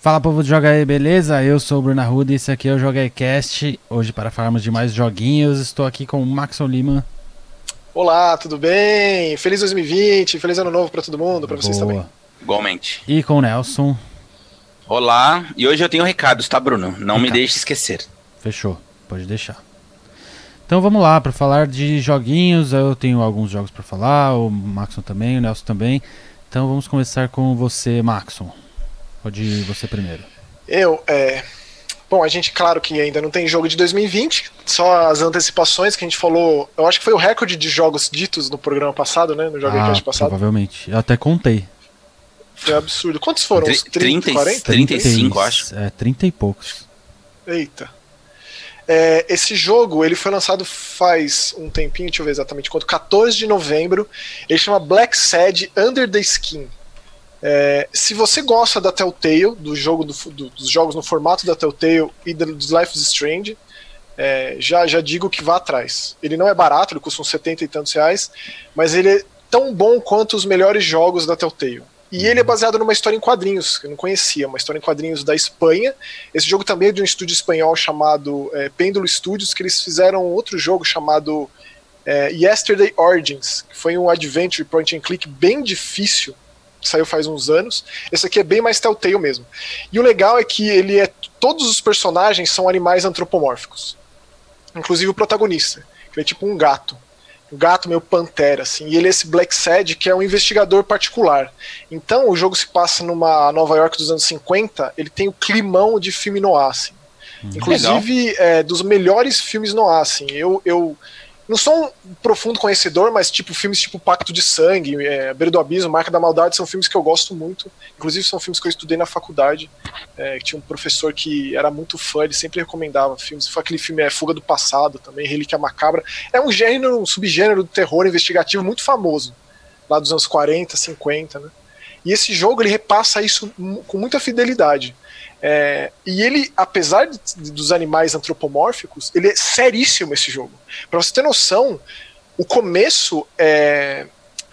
Fala povo de Joga aí, beleza? Eu sou o Bruno Arruda e esse aqui é o Joga aí Cast. Hoje para falarmos de mais joguinhos, estou aqui com o Maxon Lima. Olá, tudo bem? Feliz 2020, feliz ano novo para todo mundo, para vocês também. Igualmente. E com o Nelson. Olá, e hoje eu tenho recados, tá, Bruno? Não me deixe esquecer. Fechou, pode deixar. Então vamos lá, para falar de joguinhos, eu tenho alguns jogos para falar, o Maxon também, o Nelson também. Então vamos começar com você, Maxon. Pode você primeiro. Eu, é. Bom, a gente, claro que ainda não tem jogo de 2020, só as antecipações que a gente falou. Eu acho que foi o recorde de jogos ditos no programa passado, né? No Jogo ah, passado. Provavelmente. Eu até contei. Foi absurdo. Quantos foram? Uns 30, 30 40? 35, acho. É, 30 e poucos. Eita. É, esse jogo ele foi lançado faz um tempinho, deixa eu ver exatamente quanto, 14 de novembro. Ele chama Black Sad Under the Skin. É, se você gosta da Telltale, do jogo do, do, dos jogos no formato da Telltale e do, dos Life is Strange, é, já, já digo que vá atrás. Ele não é barato, ele custa uns 70 e tantos reais, mas ele é tão bom quanto os melhores jogos da Telltale. E ele é baseado numa história em quadrinhos, que eu não conhecia, uma história em quadrinhos da Espanha. Esse jogo também é de um estúdio espanhol chamado é, Pêndulo Studios, que eles fizeram outro jogo chamado é, Yesterday Origins, que foi um adventure point and click bem difícil, saiu faz uns anos. Esse aqui é bem mais Telltale mesmo. E o legal é que ele é. Todos os personagens são animais antropomórficos. Inclusive o protagonista, que é tipo um gato um gato meio pantera, assim, e ele é esse Black Sad, que é um investigador particular. Então, o jogo se passa numa Nova York dos anos 50, ele tem o climão de filme noir, assim. Hum, Inclusive, é, dos melhores filmes noir, assim. Eu, eu, não sou um profundo conhecedor, mas tipo filmes tipo Pacto de Sangue, é, Beira do Abismo, Marca da Maldade são filmes que eu gosto muito. Inclusive são filmes que eu estudei na faculdade. É, tinha um professor que era muito fã, ele sempre recomendava filmes. Foi aquele filme é Fuga do Passado também, Relíquia Macabra. É um gênero, um subgênero do terror investigativo muito famoso, lá dos anos 40, 50, né? E esse jogo ele repassa isso com muita fidelidade. É, e ele, apesar de, dos animais antropomórficos, ele é seríssimo esse jogo. Pra você ter noção, o começo é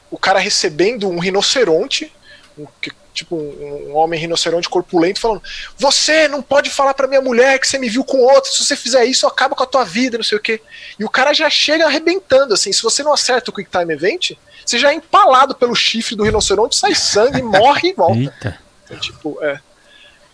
o cara recebendo um rinoceronte, um, tipo um, um, homem rinoceronte corpulento, falando: Você não pode falar pra minha mulher que você me viu com outro, se você fizer isso, acaba com a tua vida, não sei o quê. E o cara já chega arrebentando, assim. Se você não acerta o Quick Time Event, você já é empalado pelo chifre do rinoceronte, sai sangue, morre e volta. Eita. Então, tipo, é.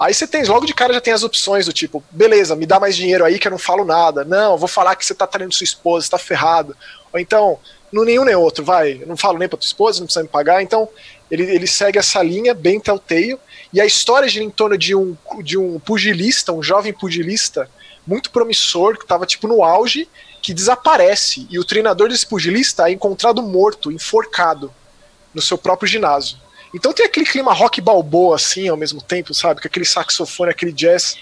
Aí você tem, logo de cara já tem as opções do tipo, beleza, me dá mais dinheiro aí que eu não falo nada. Não, vou falar que você tá traindo sua esposa, você tá ferrado. Ou então, no nenhum nem outro, vai, eu não falo nem pra tua esposa, não precisa me pagar. Então, ele, ele segue essa linha bem telltale. E a história gira em torno de um, de um pugilista, um jovem pugilista, muito promissor, que tava tipo no auge, que desaparece. E o treinador desse pugilista é encontrado morto, enforcado, no seu próprio ginásio. Então tem aquele clima rock balboa, assim, ao mesmo tempo, sabe? Com aquele saxofone, aquele jazz.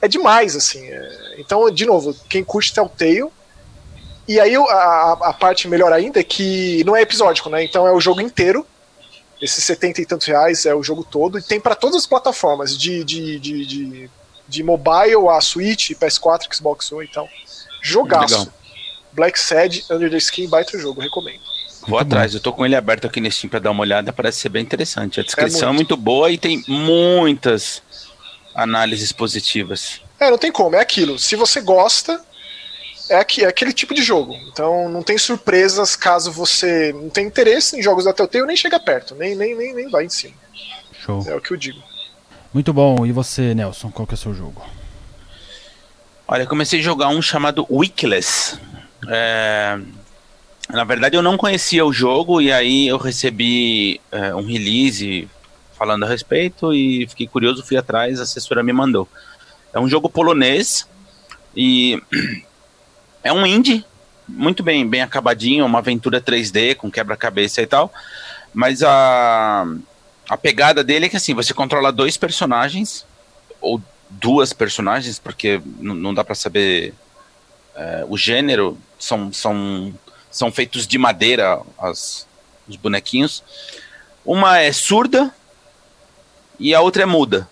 É demais, assim. É... Então, de novo, quem curte Telltale. E aí a, a parte melhor ainda é que não é episódico, né? Então é o jogo inteiro. Esses 70 e tantos reais é o jogo todo. E tem para todas as plataformas, de, de, de, de, de mobile a Switch, PS4, Xbox One e tal. Jogaço. Legal. Black Sad, Under the Skin, baita jogo, recomendo. Vou atrás, eu tô com ele aberto aqui nesse Steam pra dar uma olhada, parece ser bem interessante. A descrição é muito. é muito boa e tem muitas análises positivas. É, não tem como, é aquilo. Se você gosta, é, aqui, é aquele tipo de jogo. Então não tem surpresas caso você não tenha interesse em jogos da Telltale, nem chega perto, nem, nem, nem, nem vai em cima. Show. É o que eu digo. Muito bom. E você, Nelson, qual que é o seu jogo? Olha, eu comecei a jogar um chamado Wickless. É, na verdade, eu não conhecia o jogo e aí eu recebi é, um release falando a respeito e fiquei curioso, fui atrás, a assessora me mandou. É um jogo polonês e é um indie, muito bem, bem acabadinho, uma aventura 3D com quebra-cabeça e tal. Mas a, a pegada dele é que assim, você controla dois personagens, ou duas personagens, porque não dá para saber é, o gênero, são, são são feitos de madeira as, os bonequinhos. Uma é surda e a outra é muda.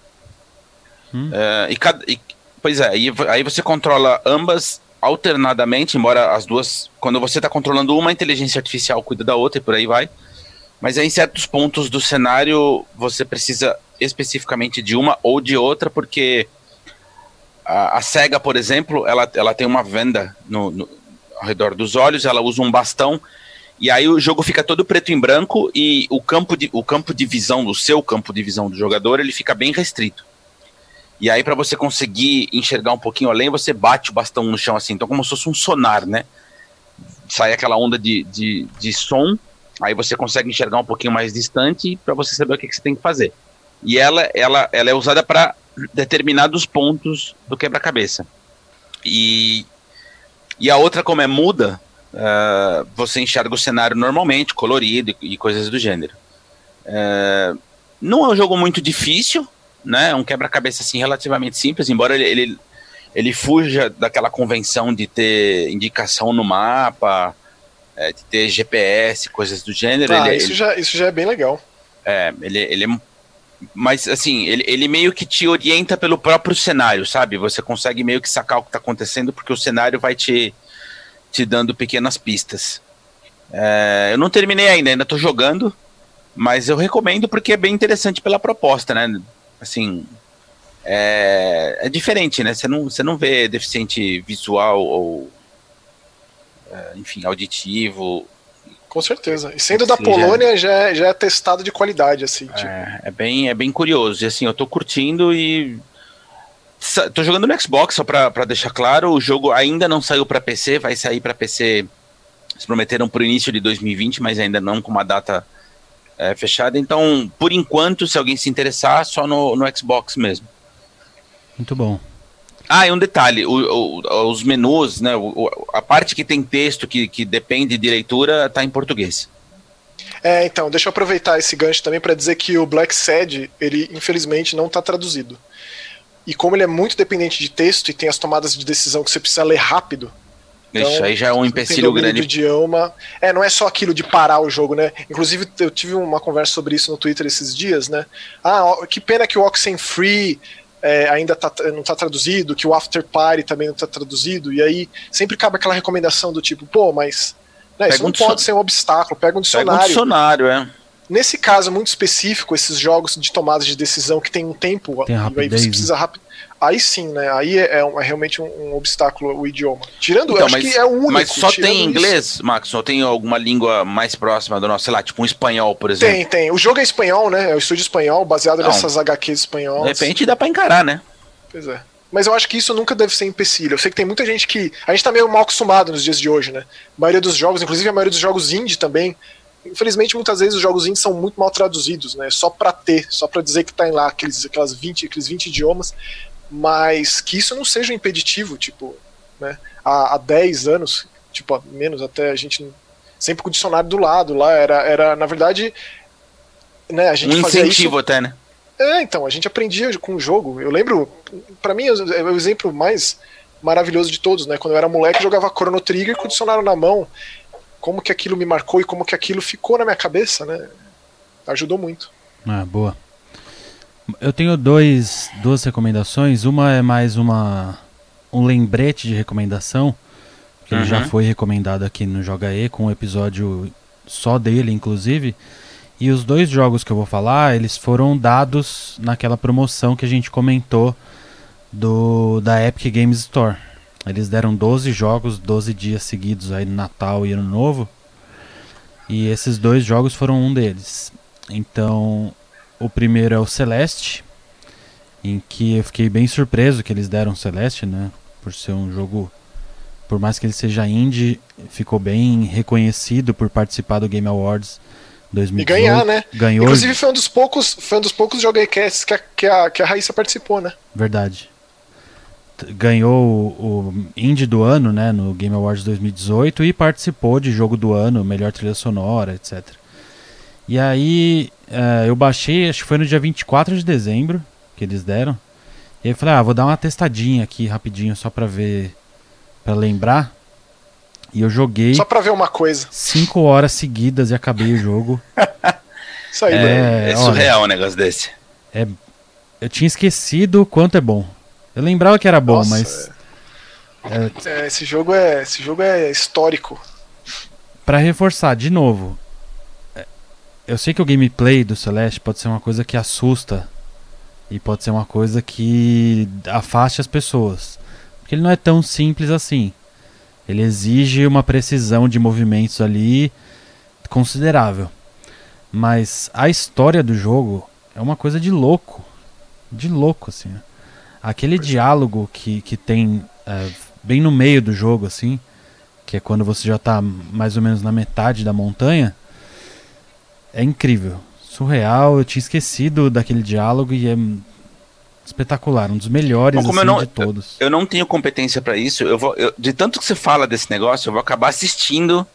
Hum. É, e, cada, e, pois é, e, aí você controla ambas alternadamente, embora as duas. Quando você está controlando uma, a inteligência artificial cuida da outra e por aí vai. Mas em certos pontos do cenário, você precisa especificamente de uma ou de outra, porque a, a SEGA, por exemplo, ela, ela tem uma venda no, no, ao redor dos olhos, ela usa um bastão, e aí o jogo fica todo preto em branco e o campo de, o campo de visão, o seu campo de visão do jogador, ele fica bem restrito. E aí, para você conseguir enxergar um pouquinho além, você bate o bastão no chão assim, então como se fosse um sonar, né? Sai aquela onda de, de, de som, aí você consegue enxergar um pouquinho mais distante para você saber o que, que, você tem que fazer. E ela, ela, ela é usada para determinados pontos do quebra-cabeça. E, e a outra, como é muda, uh, você enxerga o cenário normalmente, colorido e, e coisas do gênero. Uh, não é um jogo muito difícil, né? É um quebra-cabeça assim relativamente simples, embora ele, ele, ele fuja daquela convenção de ter indicação no mapa, é, de ter GPS, coisas do gênero. Ah, ele, isso, ele, já, isso já é bem legal. É, ele, ele é mas assim, ele, ele meio que te orienta pelo próprio cenário, sabe? Você consegue meio que sacar o que está acontecendo, porque o cenário vai te, te dando pequenas pistas. É, eu não terminei ainda, ainda estou jogando, mas eu recomendo porque é bem interessante pela proposta, né? Assim, é, é diferente, né? Você não, você não vê deficiente visual ou, é, enfim, auditivo com certeza. E sendo da Polônia, já é, já é testado de qualidade, assim. É, tipo. é, bem, é bem curioso. E assim, eu tô curtindo e. Tô jogando no Xbox, só pra, pra deixar claro. O jogo ainda não saiu para PC, vai sair para PC. Se prometeram pro início de 2020, mas ainda não com uma data é, fechada. Então, por enquanto, se alguém se interessar, só no, no Xbox mesmo. Muito bom. Ah, e um detalhe, o, o, os menus, né, o, a parte que tem texto que, que depende de leitura está em português. É, então, deixa eu aproveitar esse gancho também para dizer que o Black Sad, ele infelizmente não está traduzido. E como ele é muito dependente de texto e tem as tomadas de decisão que você precisa ler rápido. Isso então, aí já é um empecilho grande. Idioma. É, não é só aquilo de parar o jogo, né? Inclusive, eu tive uma conversa sobre isso no Twitter esses dias, né? Ah, que pena que o Oxenfree é, ainda tá, não está traduzido, que o After Party também não está traduzido, e aí sempre cabe aquela recomendação do tipo, pô, mas né, isso um não pode ser um obstáculo, pega um dicionário. Pega um dicionário, é. Nesse caso muito específico, esses jogos de tomada de decisão que tem um tempo, tem aí você precisa rápido aí sim, né? Aí é, é, é realmente um, um, obstáculo o idioma. Tirando, então, eu acho mas, que é o único. Mas só tem inglês, isso. Max? Ou tem alguma língua mais próxima do nosso, sei lá, tipo um espanhol, por exemplo? Tem, tem. O jogo é espanhol, né? É o estúdio espanhol, baseado Não. nessas HQs espanholas. De repente dá pra encarar, né? Pois é. Mas eu acho que isso nunca deve ser empecilho. Eu sei que tem muita gente que. A gente tá meio mal acostumado nos dias de hoje, né? A maioria dos jogos, inclusive a maioria dos jogos indie também. Infelizmente, muitas vezes os jogos indie são muito mal traduzidos, né? Só pra ter, só pra dizer que tá em lá aqueles, aquelas 20, aqueles 20 idiomas mas que isso não seja impeditivo, tipo, né, há, há 10 anos, tipo, menos até a gente sempre com o dicionário do lado lá, era, era na verdade, né, a gente um fazia incentivo isso... até, né? É, então, a gente aprendia com o jogo. Eu lembro, para mim, é o exemplo mais maravilhoso de todos, né? Quando eu era moleque, eu jogava Chrono Trigger com o dicionário na mão. Como que aquilo me marcou e como que aquilo ficou na minha cabeça, né? Ajudou muito. Ah, boa. Eu tenho dois, duas recomendações. Uma é mais uma um lembrete de recomendação, que uhum. ele já uhum. foi recomendado aqui no Joga E, com um episódio só dele, inclusive. E os dois jogos que eu vou falar, eles foram dados naquela promoção que a gente comentou do da Epic Games Store. Eles deram 12 jogos, 12 dias seguidos aí no Natal e Ano Novo. E esses dois jogos foram um deles. Então, o primeiro é o Celeste, em que eu fiquei bem surpreso que eles deram Celeste, né? Por ser um jogo, por mais que ele seja indie, ficou bem reconhecido por participar do Game Awards 2018. E ganhar, né? Ganhou. Inclusive foi um dos poucos, foi um dos poucos jogacasts que a, que a, que a Raíssa participou, né? Verdade. Ganhou o, o Indie do ano, né, no Game Awards 2018 e participou de jogo do ano, melhor trilha sonora, etc. E aí uh, eu baixei, acho que foi no dia 24 de dezembro que eles deram. E aí eu falei, ah, vou dar uma testadinha aqui rapidinho só pra ver, pra lembrar. E eu joguei. Só pra ver uma coisa. Cinco horas seguidas e acabei o jogo. Isso aí, é, é surreal olha, um negócio desse. É, eu tinha esquecido o quanto é bom. Eu lembrava que era bom, Nossa, mas. É... É, esse jogo é, esse jogo é histórico. Para reforçar de novo, eu sei que o gameplay do Celeste pode ser uma coisa que assusta E pode ser uma coisa que afaste as pessoas. Porque ele não é tão simples assim. Ele exige uma precisão de movimentos ali considerável. Mas a história do jogo é uma coisa de louco. De louco, assim. Aquele diálogo que, que tem é, bem no meio do jogo, assim, que é quando você já está mais ou menos na metade da montanha, é incrível. Surreal, eu tinha esquecido daquele diálogo e é espetacular, um dos melhores Bom, assim, não, de todos. Eu, eu não tenho competência para isso. Eu vou, eu, de tanto que você fala desse negócio, eu vou acabar assistindo.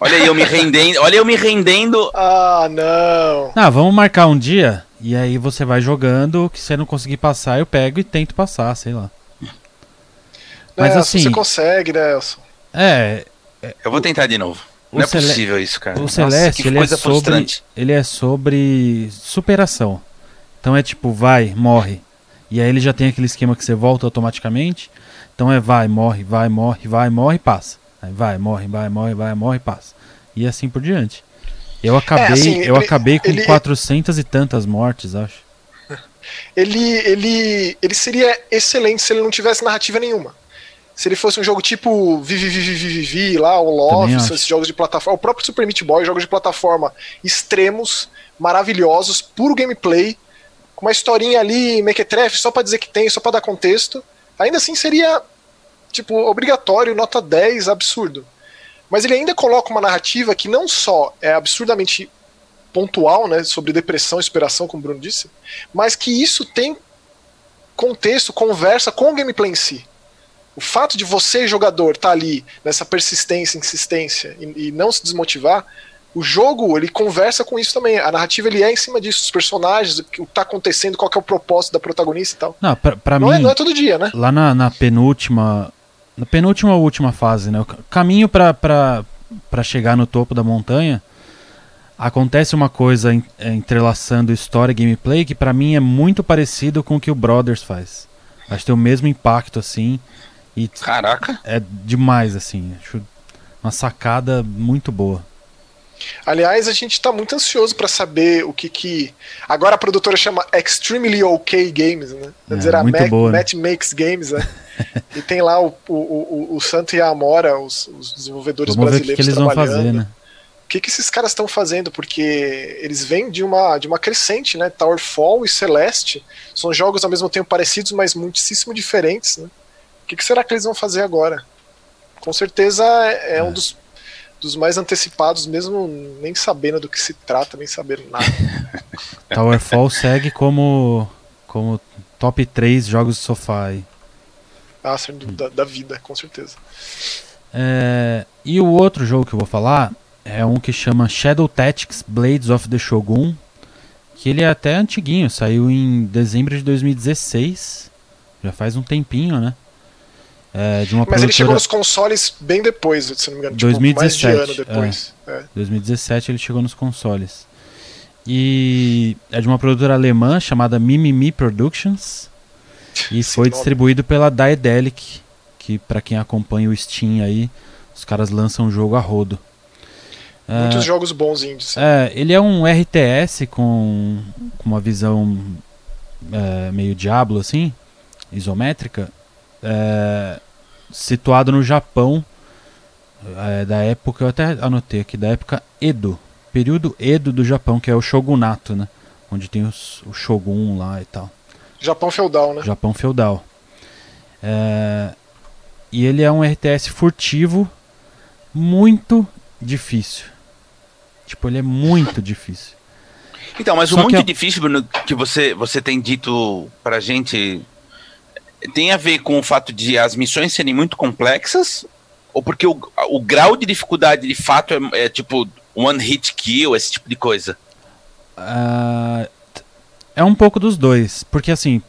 Olha aí, eu me rendendo. olha eu me rendendo. Ah, não. Ah, vamos marcar um dia e aí você vai jogando. Que você não conseguir passar, eu pego e tento passar, sei lá. Mas Nelson, assim, você consegue, Nelson. É. Eu vou tentar de novo. Não é possível isso, cara. O Nossa, Celeste, ele é, sobre, ele é sobre superação. Então é tipo, vai, morre. E aí ele já tem aquele esquema que você volta automaticamente. Então é vai, morre, vai, morre, vai, morre, passa. Aí vai, morre, vai, morre, vai, morre, passa. E assim por diante. Eu acabei, é, assim, eu ele, acabei com ele, 400 e tantas mortes, acho. Ele, ele, ele seria excelente se ele não tivesse narrativa nenhuma. Se ele fosse um jogo tipo Vivi Vivi Vivi Vivi lá, o Love, esses jogos de plataforma, o próprio Super Meat Boy, jogos de plataforma extremos, maravilhosos, puro gameplay, com uma historinha ali, mequetrefe, só para dizer que tem, só para dar contexto. Ainda assim seria tipo obrigatório, nota 10, absurdo. Mas ele ainda coloca uma narrativa que não só é absurdamente pontual, né, sobre depressão e inspiração, como o Bruno disse, mas que isso tem contexto, conversa com o gameplay em si. O fato de você, jogador, estar tá ali nessa persistência, insistência e, e, não se desmotivar, o jogo ele conversa com isso também. A narrativa ele é em cima disso, os personagens, o que está acontecendo, qual é o propósito da protagonista e tal. Não, pra, pra não mim, é, não é todo dia, né? Lá na, na penúltima, na penúltima ou última fase, né? O caminho para chegar no topo da montanha acontece uma coisa é, entrelaçando história e gameplay que para mim é muito parecido com o que o Brothers faz. Acho que tem o mesmo impacto assim. E Caraca! É demais, assim. Acho uma sacada muito boa. Aliás, a gente está muito ansioso para saber o que que. Agora a produtora chama Extremely OK Games, né? Quer é, dizer, a Mac, boa, Matt né? Makes Games, né? e tem lá o, o, o, o Santo e a Amora, os, os desenvolvedores Vamos brasileiros. Ver o que, que eles vão fazer, né? O que, que esses caras estão fazendo? Porque eles vêm de uma, de uma crescente, né? Towerfall e Celeste são jogos ao mesmo tempo parecidos, mas muitíssimo diferentes, né? O que, que, será que eles vão fazer agora? Com certeza é, é, um dos, dos mais antecipados, mesmo nem sabendo do que se trata, nem sabendo nada. Towerfall segue como, como top 3 jogos de sofá aí. Ah, da, da vida, com certeza. É, e o outro jogo que eu vou falar é um que chama Shadow Tactics Blades of the Shogun. Que ele é até antiguinho, saiu em dezembro de 2016. Já faz um tempinho, né? É, de uma Mas produtora... ele chegou nos consoles bem depois, se não me engano. 2017, tipo, mais de ano depois. É. É. 2017 ele chegou nos consoles. E é de uma produtora alemã chamada Mimimi Productions. E foi distribuído pela Daedalic, que para quem acompanha o Steam aí, os caras lançam o jogo a rodo. Muitos é, jogos bons indies. É, ele é um RTS com, com uma visão é, meio Diablo assim, isométrica é, situado no Japão é, da época, eu até anotei aqui, da época Edo, período Edo do Japão, que é o shogunato, né? Onde tem os, o shogun lá e tal. Japão feudal, né? Japão feudal. É, e ele é um RTS furtivo muito difícil. Tipo, ele é muito difícil. Então, mas Só o muito difícil, Bruno, que você, você tem dito pra gente tem a ver com o fato de as missões serem muito complexas? Ou porque o, o grau de dificuldade de fato é, é tipo one hit kill, esse tipo de coisa? Uh, é um pouco dos dois. Porque assim,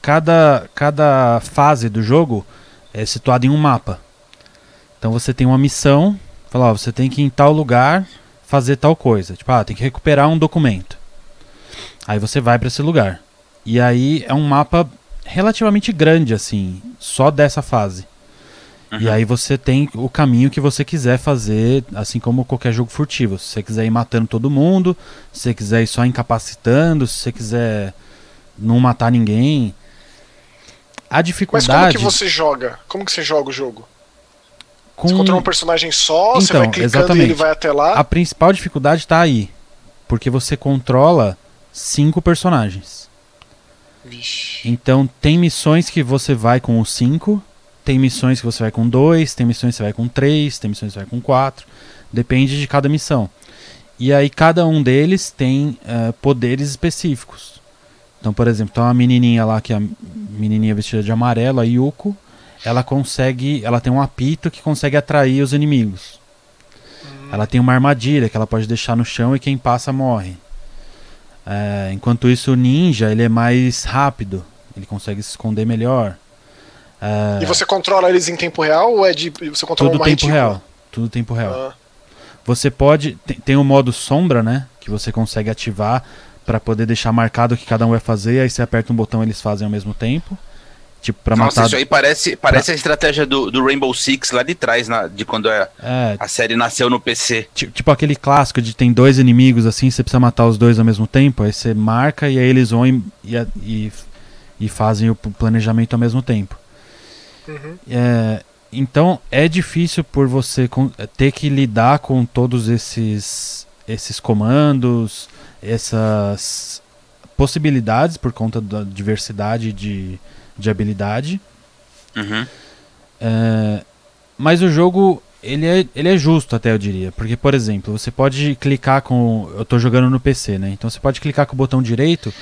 cada, cada fase do jogo é situada em um mapa. Então você tem uma missão, fala, ó, você tem que ir em tal lugar fazer tal coisa. Tipo, ah, tem que recuperar um documento. Aí você vai para esse lugar. E aí é um mapa relativamente grande, assim, só dessa fase. Uhum. E aí você tem o caminho que você quiser fazer, assim como qualquer jogo furtivo. Se você quiser ir matando todo mundo, se você quiser ir só incapacitando, se você quiser não matar ninguém. A Mas dificuldade. como que você joga? Como que você joga o jogo? com... Você controla um personagem só, você Então, vai clicando exatamente. e ele vai até lá. A principal dificuldade tá aí. Porque você controla cinco personagens. Vixe. Então tem missões que você vai com os cinco, tem missões que você vai com dois, tem missões que você vai com três, tem missões que você vai com quatro. Depende de cada missão. E aí cada um deles tem eh, poderes específicos. Então, por exemplo, tem uma menininha lá que é a menininha vestida de amarelo, a Yuko. Ela consegue, ela tem um apito que consegue atrair os inimigos. Ela tem uma armadilha que ela pode deixar no chão e quem passa morre. É, enquanto isso, o ninja ele é mais rápido, ele consegue se esconder melhor. É, E você controla eles em tempo real ou é de. Você controla tudo uma tempo real, tudo tempo real. Ah, Você pode tem, tem o modo sombra, né, que você consegue ativar para poder deixar marcado o que cada um vai fazer. Aí você aperta um botão, eles fazem ao mesmo tempo. Tipo para Nossa, matar. isso aí parece, parece a estratégia do, do Rainbow Six lá de trás, na- de quando a, É, a série nasceu no PC. Ti- Tipo aquele clássico de tem dois inimigos assim, você precisa matar os dois ao mesmo tempo, aí você marca e aí eles vão e, e, e, e fazem o planejamento ao mesmo tempo. uhum. É, então é difícil por você ter que lidar com todos esses, esses comandos, essas possibilidades por conta da diversidade de, de habilidade. Uhum. É, mas o jogo ele é, ele é justo até eu diria, porque por exemplo você pode clicar com eu tô jogando no PC, né? Então você pode clicar com o botão direito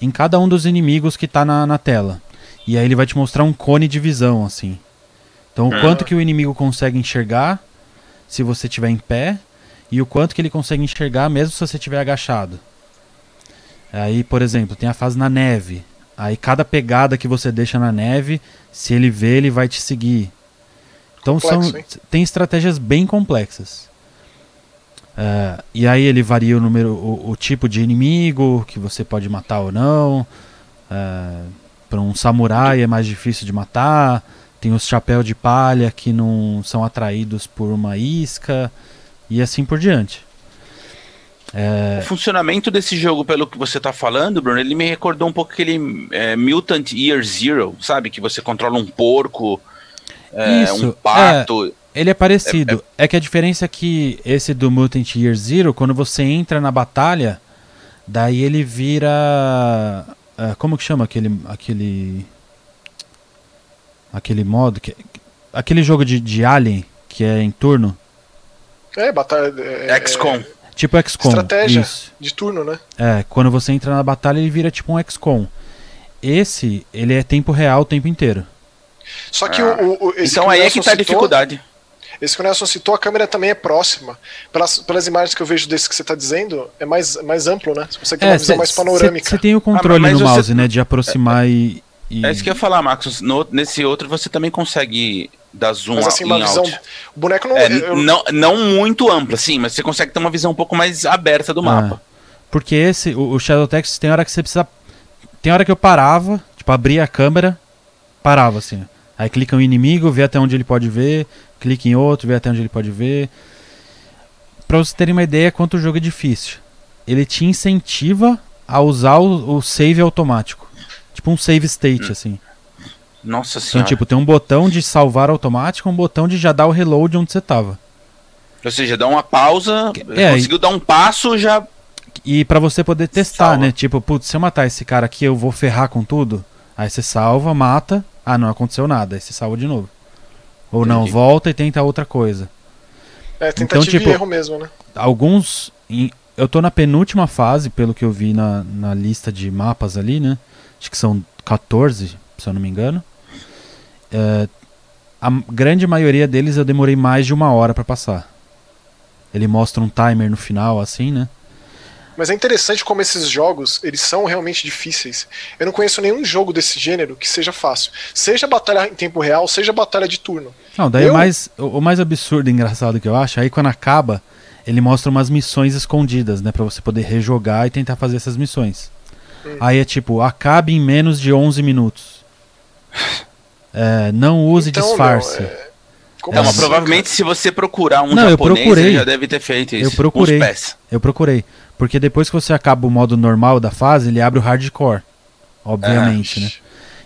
em cada um dos inimigos que tá na, na tela e aí ele vai te mostrar um cone de visão assim. Então o Ah. quanto que o inimigo consegue enxergar se você estiver em pé e o quanto que ele consegue enxergar mesmo se você estiver agachado. Aí, por exemplo, tem a fase na neve. Aí cada pegada que você deixa na neve, se ele vê, ele vai te seguir. Então Complexo, são hein? tem estratégias bem complexas. É, e aí ele varia o número, o, o tipo de inimigo que você pode matar ou não. Para um samurai é mais difícil de matar. Tem os chapéus de palha que não são atraídos por uma isca e assim por diante. É, O funcionamento desse jogo, pelo que você tá falando, Bruno, ele me recordou um pouco aquele é, Mutant Year Zero, sabe? Que você controla um porco, é, Isso, um pato. Ele é parecido. É, que a diferença é que esse do Mutant Year Zero, quando você entra na batalha, daí ele vira. como que chama aquele. aquele. aquele modo? Que, aquele jogo de, de Alien que é em turno? É, batalha. É, XCOM. Tipo XCOM. Estratégia. Isso. De turno, né? É, quando você entra na batalha ele vira tipo um XCOM. Esse, ele é tempo real o tempo inteiro. Só que Ah. o, o- esse Então que o aí é que tá a dificuldade. Esse que o Nelson citou, a câmera também é próxima. Pelas, pelas imagens que eu vejo desse que você está dizendo, é mais, mais amplo, né? Você consegue ter uma visão mais panorâmica. Você tem o controle Ah, mas no você- mouse, né? De aproximar e, e- É isso que eu ia falar, Marcos. No- nesse outro você também consegue dar zoom Mas assim, em uma visão. out. O boneco não. É, eu- não, não muito ampla, sim, mas você consegue ter uma visão um pouco mais aberta do mapa. Porque esse, o, o Shadow Tactics tem hora que você precisa. Tem hora que eu parava, tipo, abria a câmera, parava assim. Aí clica um inimigo, vê até onde ele pode ver, clica em outro, vê até onde ele pode ver. Pra vocês terem uma ideia quanto o jogo é difícil. Ele te incentiva a usar o, o save automático. Tipo um save state, Hum. assim. Nossa Então, senhora. tipo, tem um botão de salvar automático, um botão de já dar o reload onde você tava. Ou seja, dá uma pausa, É, conseguiu dar um passo, já. E pra você poder testar, Salva. né? Tipo, putz, se eu matar esse cara aqui, eu vou ferrar com tudo. Aí você salva, mata. Ah, não aconteceu nada. Aí você salva de novo. Ou não, Entendi. volta e tenta outra coisa. É tentativa Então, tipo, e erro mesmo, né? Alguns. em- eu tô na penúltima fase, pelo que eu vi na, na lista de mapas ali, né? Acho que são 14, se eu não me engano. É, a grande maioria deles eu demorei mais de uma hora pra passar. Ele mostra um timer no final, assim, né? Mas é interessante como esses jogos, eles são realmente difíceis. Eu não conheço nenhum jogo desse gênero que seja fácil. Seja batalha em tempo real, seja batalha de turno. Não, daí Eu- o, mais, o, mais absurdo e engraçado que eu acho, aí quando acaba, ele mostra umas missões escondidas, né? Pra você poder rejogar e tentar fazer essas missões. Hum. Aí é tipo, acabe em menos de 11 minutos. É, não use Então, disfarce. meu, é- Como Não, mas assim, provavelmente se você procurar um Não, eu japonês, procurei. ele já deve ter feito isso. Eu procurei. Eu procurei. Porque depois que você acaba o modo normal da fase, ele abre o hardcore. obviamente, né?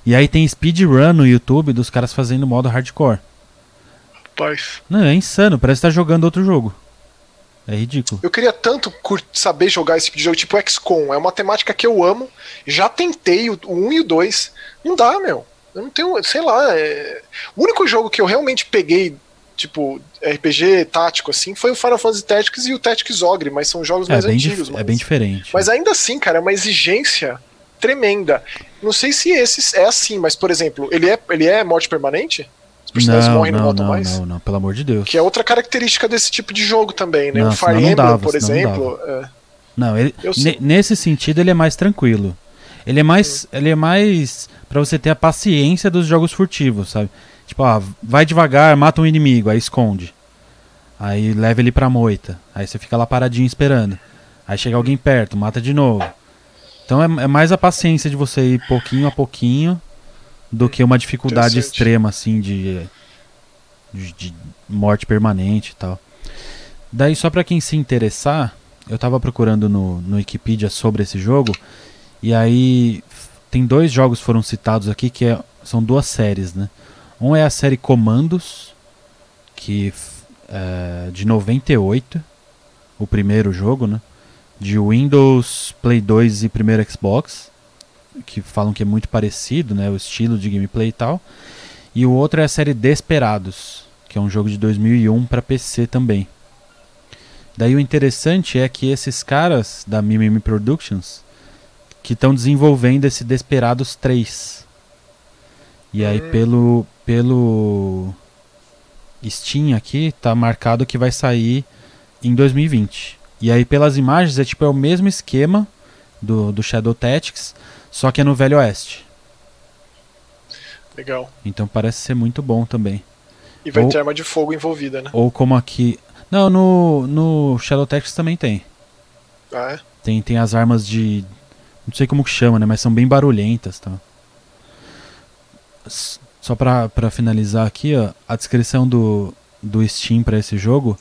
E aí tem speedrun no YouTube dos caras fazendo modo hardcore. Rapaz. Não, é insano, parece que tá jogando outro jogo. É ridículo. Eu queria tanto saber jogar esse tipo de jogo, tipo XCOM. É uma temática que eu amo. Já tentei o 1 e o 2. Não dá, meu. Eu não tenho, sei lá. é- O único jogo que eu realmente peguei, tipo, RPG tático, assim, foi o Final Fantasy Tactics e o Tactics Ogre, mas são jogos É mais antigos. é mas- bem diferente. Mas ainda assim, cara, é uma exigência tremenda. Não sei se esse é assim, mas, por exemplo, ele é, ele é morte permanente? Os personagens não, morrem não não, voltam não, mais? não, não, pelo amor de Deus. Que é outra característica desse tipo de jogo também, né? Não, o Fire Emblem, dava, por exemplo. é. Não, ele, nesse sentido ele é mais tranquilo. Ele é mais, ele é mais para você ter a paciência dos jogos furtivos, sabe? Tipo, ah, vai devagar, mata um inimigo, aí esconde. Aí leva ele pra moita. Aí você fica lá paradinho esperando. Aí chega alguém perto, mata de novo. Então é, é mais a paciência de você ir pouquinho a pouquinho do que uma dificuldade extrema assim de, de, de morte permanente e tal. Daí só pra quem se interessar, eu tava procurando no, no Wikipedia sobre esse jogo e aí tem dois jogos foram citados aqui que é- são duas séries, né? Um é a série Comandos, que é de 98, o primeiro jogo, né? De Windows, Play 2 e primeiro Xbox, que falam que é muito parecido, né? O estilo de gameplay e tal. E o outro é a série Desperados, que é um jogo de 2001 para PC também. Daí o interessante é que esses caras da Mimimi Productions que estão desenvolvendo esse Desperados 3. E aí Hum. pelo pelo Steam aqui tá marcado que vai sair em 2020. E aí pelas imagens é tipo é o mesmo esquema do, do Shadow Tactics, só que é no Velho Oeste. Legal. Então parece ser muito bom também. E vai Ou- ter arma de fogo envolvida, né? Ou como aqui. Não, no, no Shadow Tactics também tem. Ah, é? Tem, tem as armas de. Não sei como que chama, né? Mas são bem barulhentas. Tá? Só pra, pra finalizar aqui, ó, a descrição do, do Steam pra esse jogo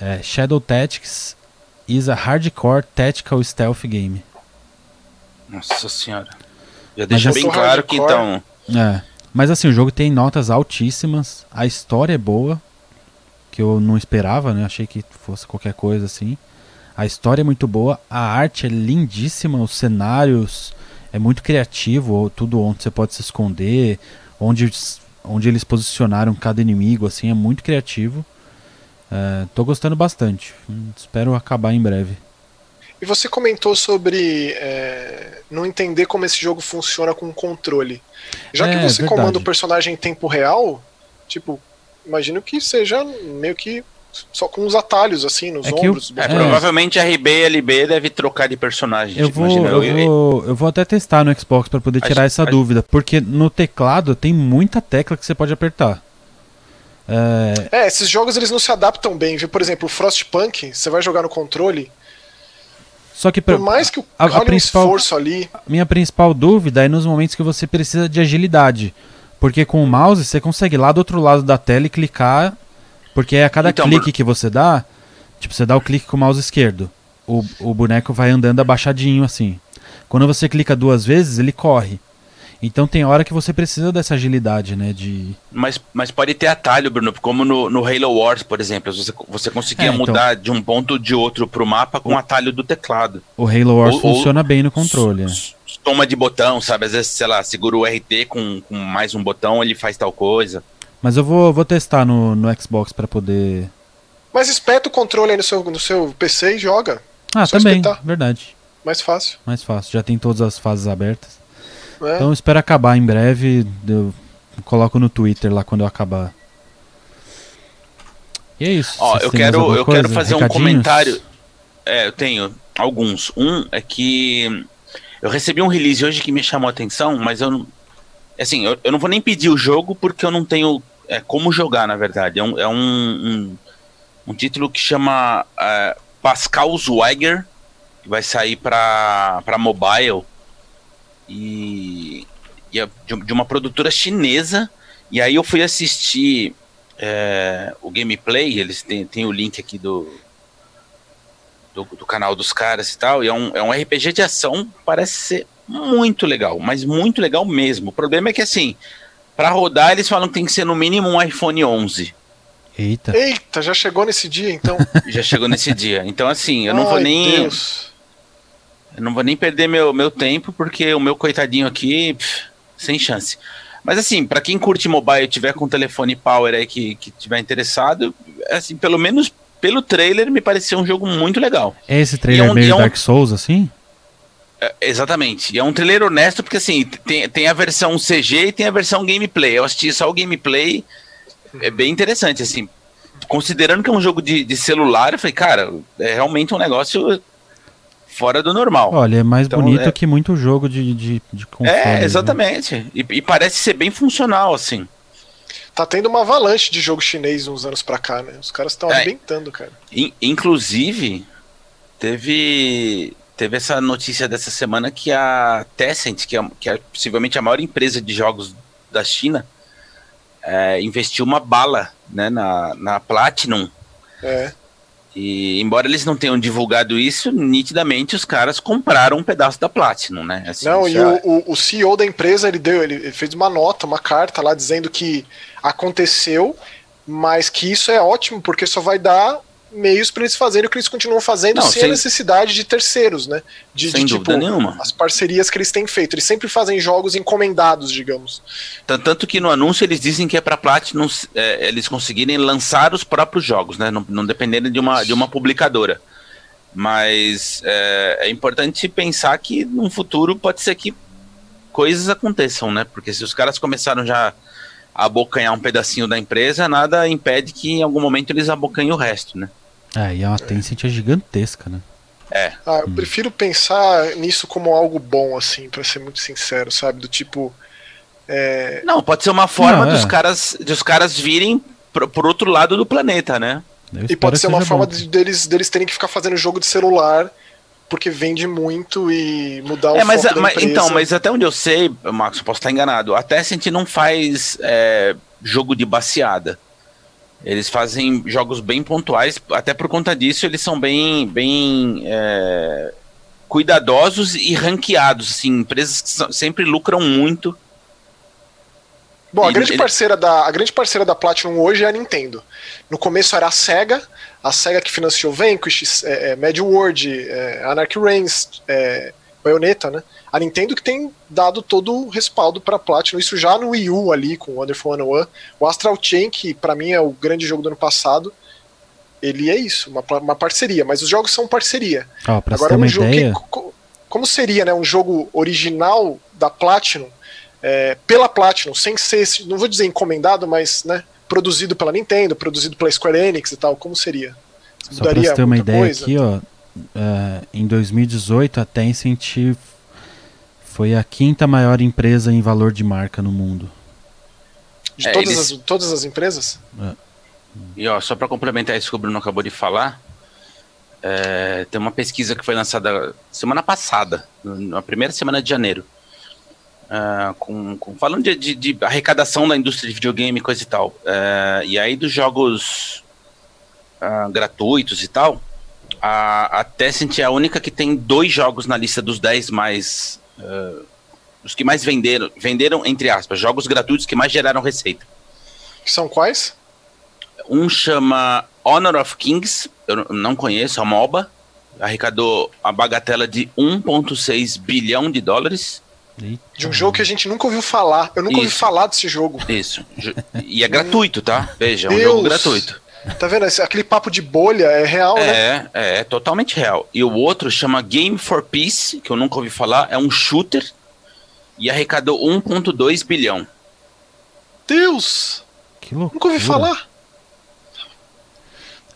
é Shadow Tactics is a hardcore tactical stealth game. Nossa senhora. Já deixa eu bem sou claro que hardcore. então. É. Mas assim, o jogo tem notas altíssimas, a história é boa, que eu não esperava, né? Achei que fosse qualquer coisa assim. A história é muito boa, a arte é lindíssima, os cenários é muito criativo, tudo onde você pode se esconder, onde, onde eles posicionaram cada inimigo, assim, é muito criativo. É, tô gostando bastante. Espero acabar em breve. E você comentou sobre é, não entender como esse jogo funciona com controle. Já que É, você verdade. comanda o personagem em tempo real, tipo, imagino que seja meio que só com os atalhos, assim, nos É que eu- ombros. É, É. provavelmente RB e LB deve trocar de personagem. Eu tipo, vou, imagina, eu, eu- vou, eu vou até testar no Xbox pra poder tirar essa acho- dúvida, porque no teclado tem muita tecla que você pode apertar. É, É, esses jogos eles não se adaptam bem, viu? Por exemplo, o Frostpunk, você vai jogar no controle, só que pra- por mais que o a- a principal- esforço ali, minha principal dúvida é nos momentos que você precisa de agilidade, porque com o mouse você consegue ir lá do outro lado da tela e clicar, porque a cada Então, clique que você dá, tipo você dá o clique com o mouse esquerdo, o, o boneco vai andando abaixadinho assim. Quando você clica duas vezes ele corre. Então tem hora que você precisa dessa agilidade, né? De Mas, mas pode ter atalho, Bruno, como no, no Halo Wars, por exemplo. Você, você conseguia É, então. mudar de um ponto de outro pro mapa com o atalho do teclado. O Halo Wars Ou- ou- funciona bem no controle. é. Toma de botão, sabe? Às vezes, sei lá, segura o RT com, com mais um botão, ele faz tal coisa. Mas eu vou, vou testar no, no Xbox pra poder. mas espeta o controle aí no seu, no seu PC e joga. Ah, Só também, espetar. verdade. Mais fácil. Mais fácil. Já tem todas as fases abertas. né? Então espero acabar em breve. Eu coloco no Twitter lá quando eu acabar. E é isso. Ó, eu quero, eu quero fazer um Recadinhos? comentário. É, eu tenho alguns. Um é que eu recebi um release hoje que me chamou a atenção, mas eu não. Assim, eu, eu não vou nem pedir o jogo porque eu não tenho é, como jogar, na verdade. É um, é um, um, um título que chama é, Pascal Zweiger, que vai sair para mobile. E, e é de, de uma produtora chinesa. E aí eu fui assistir é, o gameplay, eles têm, têm o link aqui do, do, do canal dos caras e tal, e é um, é um RPG de ação, parece ser muito legal, mas muito legal mesmo. O problema é que assim, para rodar eles falam que tem que ser no mínimo um iPhone 11. Eita. Eita, já chegou nesse dia então. já chegou nesse dia. Então assim, eu não Ai, vou nem Deus. Eu não vou nem perder meu, meu tempo porque o meu coitadinho aqui pff, sem chance. Mas assim, para quem curte mobile e tiver com telefone power aí que, que tiver interessado, assim, pelo menos pelo trailer me pareceu um jogo muito legal. É esse trailer é um, meio é um... Dark Souls assim? É, exatamente. E é um trailer honesto porque assim, tem, tem a versão CG e tem a versão gameplay. Eu assisti só o gameplay, é bem interessante assim. Considerando que é um jogo de, de celular, eu falei, cara, é realmente um negócio fora do normal. Olha, é mais então, bonito é... que muito jogo de, de, de console. É, exatamente. Né? E, e, parece ser bem funcional, assim. Tá tendo uma avalanche de jogo chinês uns anos pra cá, né? Os caras estão é, arrebentando, cara. In, inclusive, teve, teve essa notícia dessa semana que a Tencent, que é, que é possivelmente a maior empresa de jogos da China, é, investiu uma bala né, na, na Platinum. É. E embora eles não tenham divulgado isso, nitidamente os caras compraram um pedaço da Platinum, né? Assim, não, já... e o, o, CEO da empresa ele deu, ele fez uma nota, uma carta lá dizendo que aconteceu, mas que isso é ótimo porque só vai dar meios para eles fazerem o que eles continuam fazendo não, sem, sem, a necessidade de terceiros, né? De, sem de, dúvida tipo, nenhuma. As parcerias que eles têm feito. Eles sempre fazem jogos encomendados, digamos. Tanto que no anúncio eles dizem que é para Platinum é, eles conseguirem lançar os próprios jogos, né? Não, não dependerem de uma, de uma publicadora. Mas é, é importante pensar que no futuro pode ser que coisas aconteçam, né? Porque se os caras começaram já a abocanhar um pedacinho da empresa, nada impede que em algum momento eles abocanhem o resto, né? É, e a Tencent é gigantesca, né? É. Ah, eu hum. prefiro pensar nisso como algo bom, assim, para ser muito sincero, sabe? Do tipo. É... Não, pode ser uma forma Não, é. dos caras dos caras virem pro, pro outro lado do planeta, né? E pode ser uma forma de, deles, deles terem que ficar fazendo jogo de celular porque vende muito e mudar o é, mas, mas Então, mas até onde eu sei, Marcos, posso estar enganado, a Tencent não faz é, jogo de baseada. Eles fazem jogos bem pontuais, até por conta disso eles são bem, bem é, cuidadosos e ranqueados, assim, empresas que sempre lucram muito. Bom, a grande, parceira da, a grande parceira da Platinum hoje é a Nintendo. No começo era a SEGA, a SEGA que financiou Vanquish, é, é, Mad World, é, Anarchy Reigns, é, Bayonetta, né? A Nintendo que tem dado todo o respaldo para Platinum, isso já no Wii U ali com o Wonderful 101. O Astral Chain, que para mim é o grande jogo do ano passado, ele é isso, uma, uma parceria, mas os jogos são parceria. Oh, Agora um jogo ideia... que, como seria, né, um jogo original da Platinum, é, pela Platinum, sem ser, não vou dizer encomendado, mas, né, produzido pela Nintendo, produzido pela Square Enix e tal, como seria? Só pra você ter uma ideia coisa? aqui, ó, uh, em 2018 a Tencent foi a quinta maior empresa em valor de marca no mundo. De é, todas, eles... as, todas as empresas? É. E ó, só para complementar isso que o Bruno acabou de falar, é, tem uma pesquisa que foi lançada semana passada, na primeira semana de janeiro, uh, com, com, falando de, de, de, arrecadação da indústria de videogame e coisa e tal. Uh, e aí dos jogos uh, gratuitos e tal, a, a Tencent é a única que tem dois jogos na lista dos 10 mais uh, os que mais venderam, venderam entre aspas, jogos gratuitos que mais geraram receita. São quais? Um chama Honor of Kings, eu não conheço, a MOBA, arrecadou a bagatela de 1.6 bilhão de dólares. De um jogo que a gente nunca ouviu falar. Eu nunca Isso. ouvi falar desse jogo. Isso. E é gratuito, tá? Veja, é um jogo gratuito. Tá vendo? Aquele papo de bolha é real, é, né? É, é totalmente real. E o outro chama Game for Peace, que eu nunca ouvi falar, é um shooter e arrecadou 1,2 bilhão. Deus! Que loucura. Nunca ouvi falar.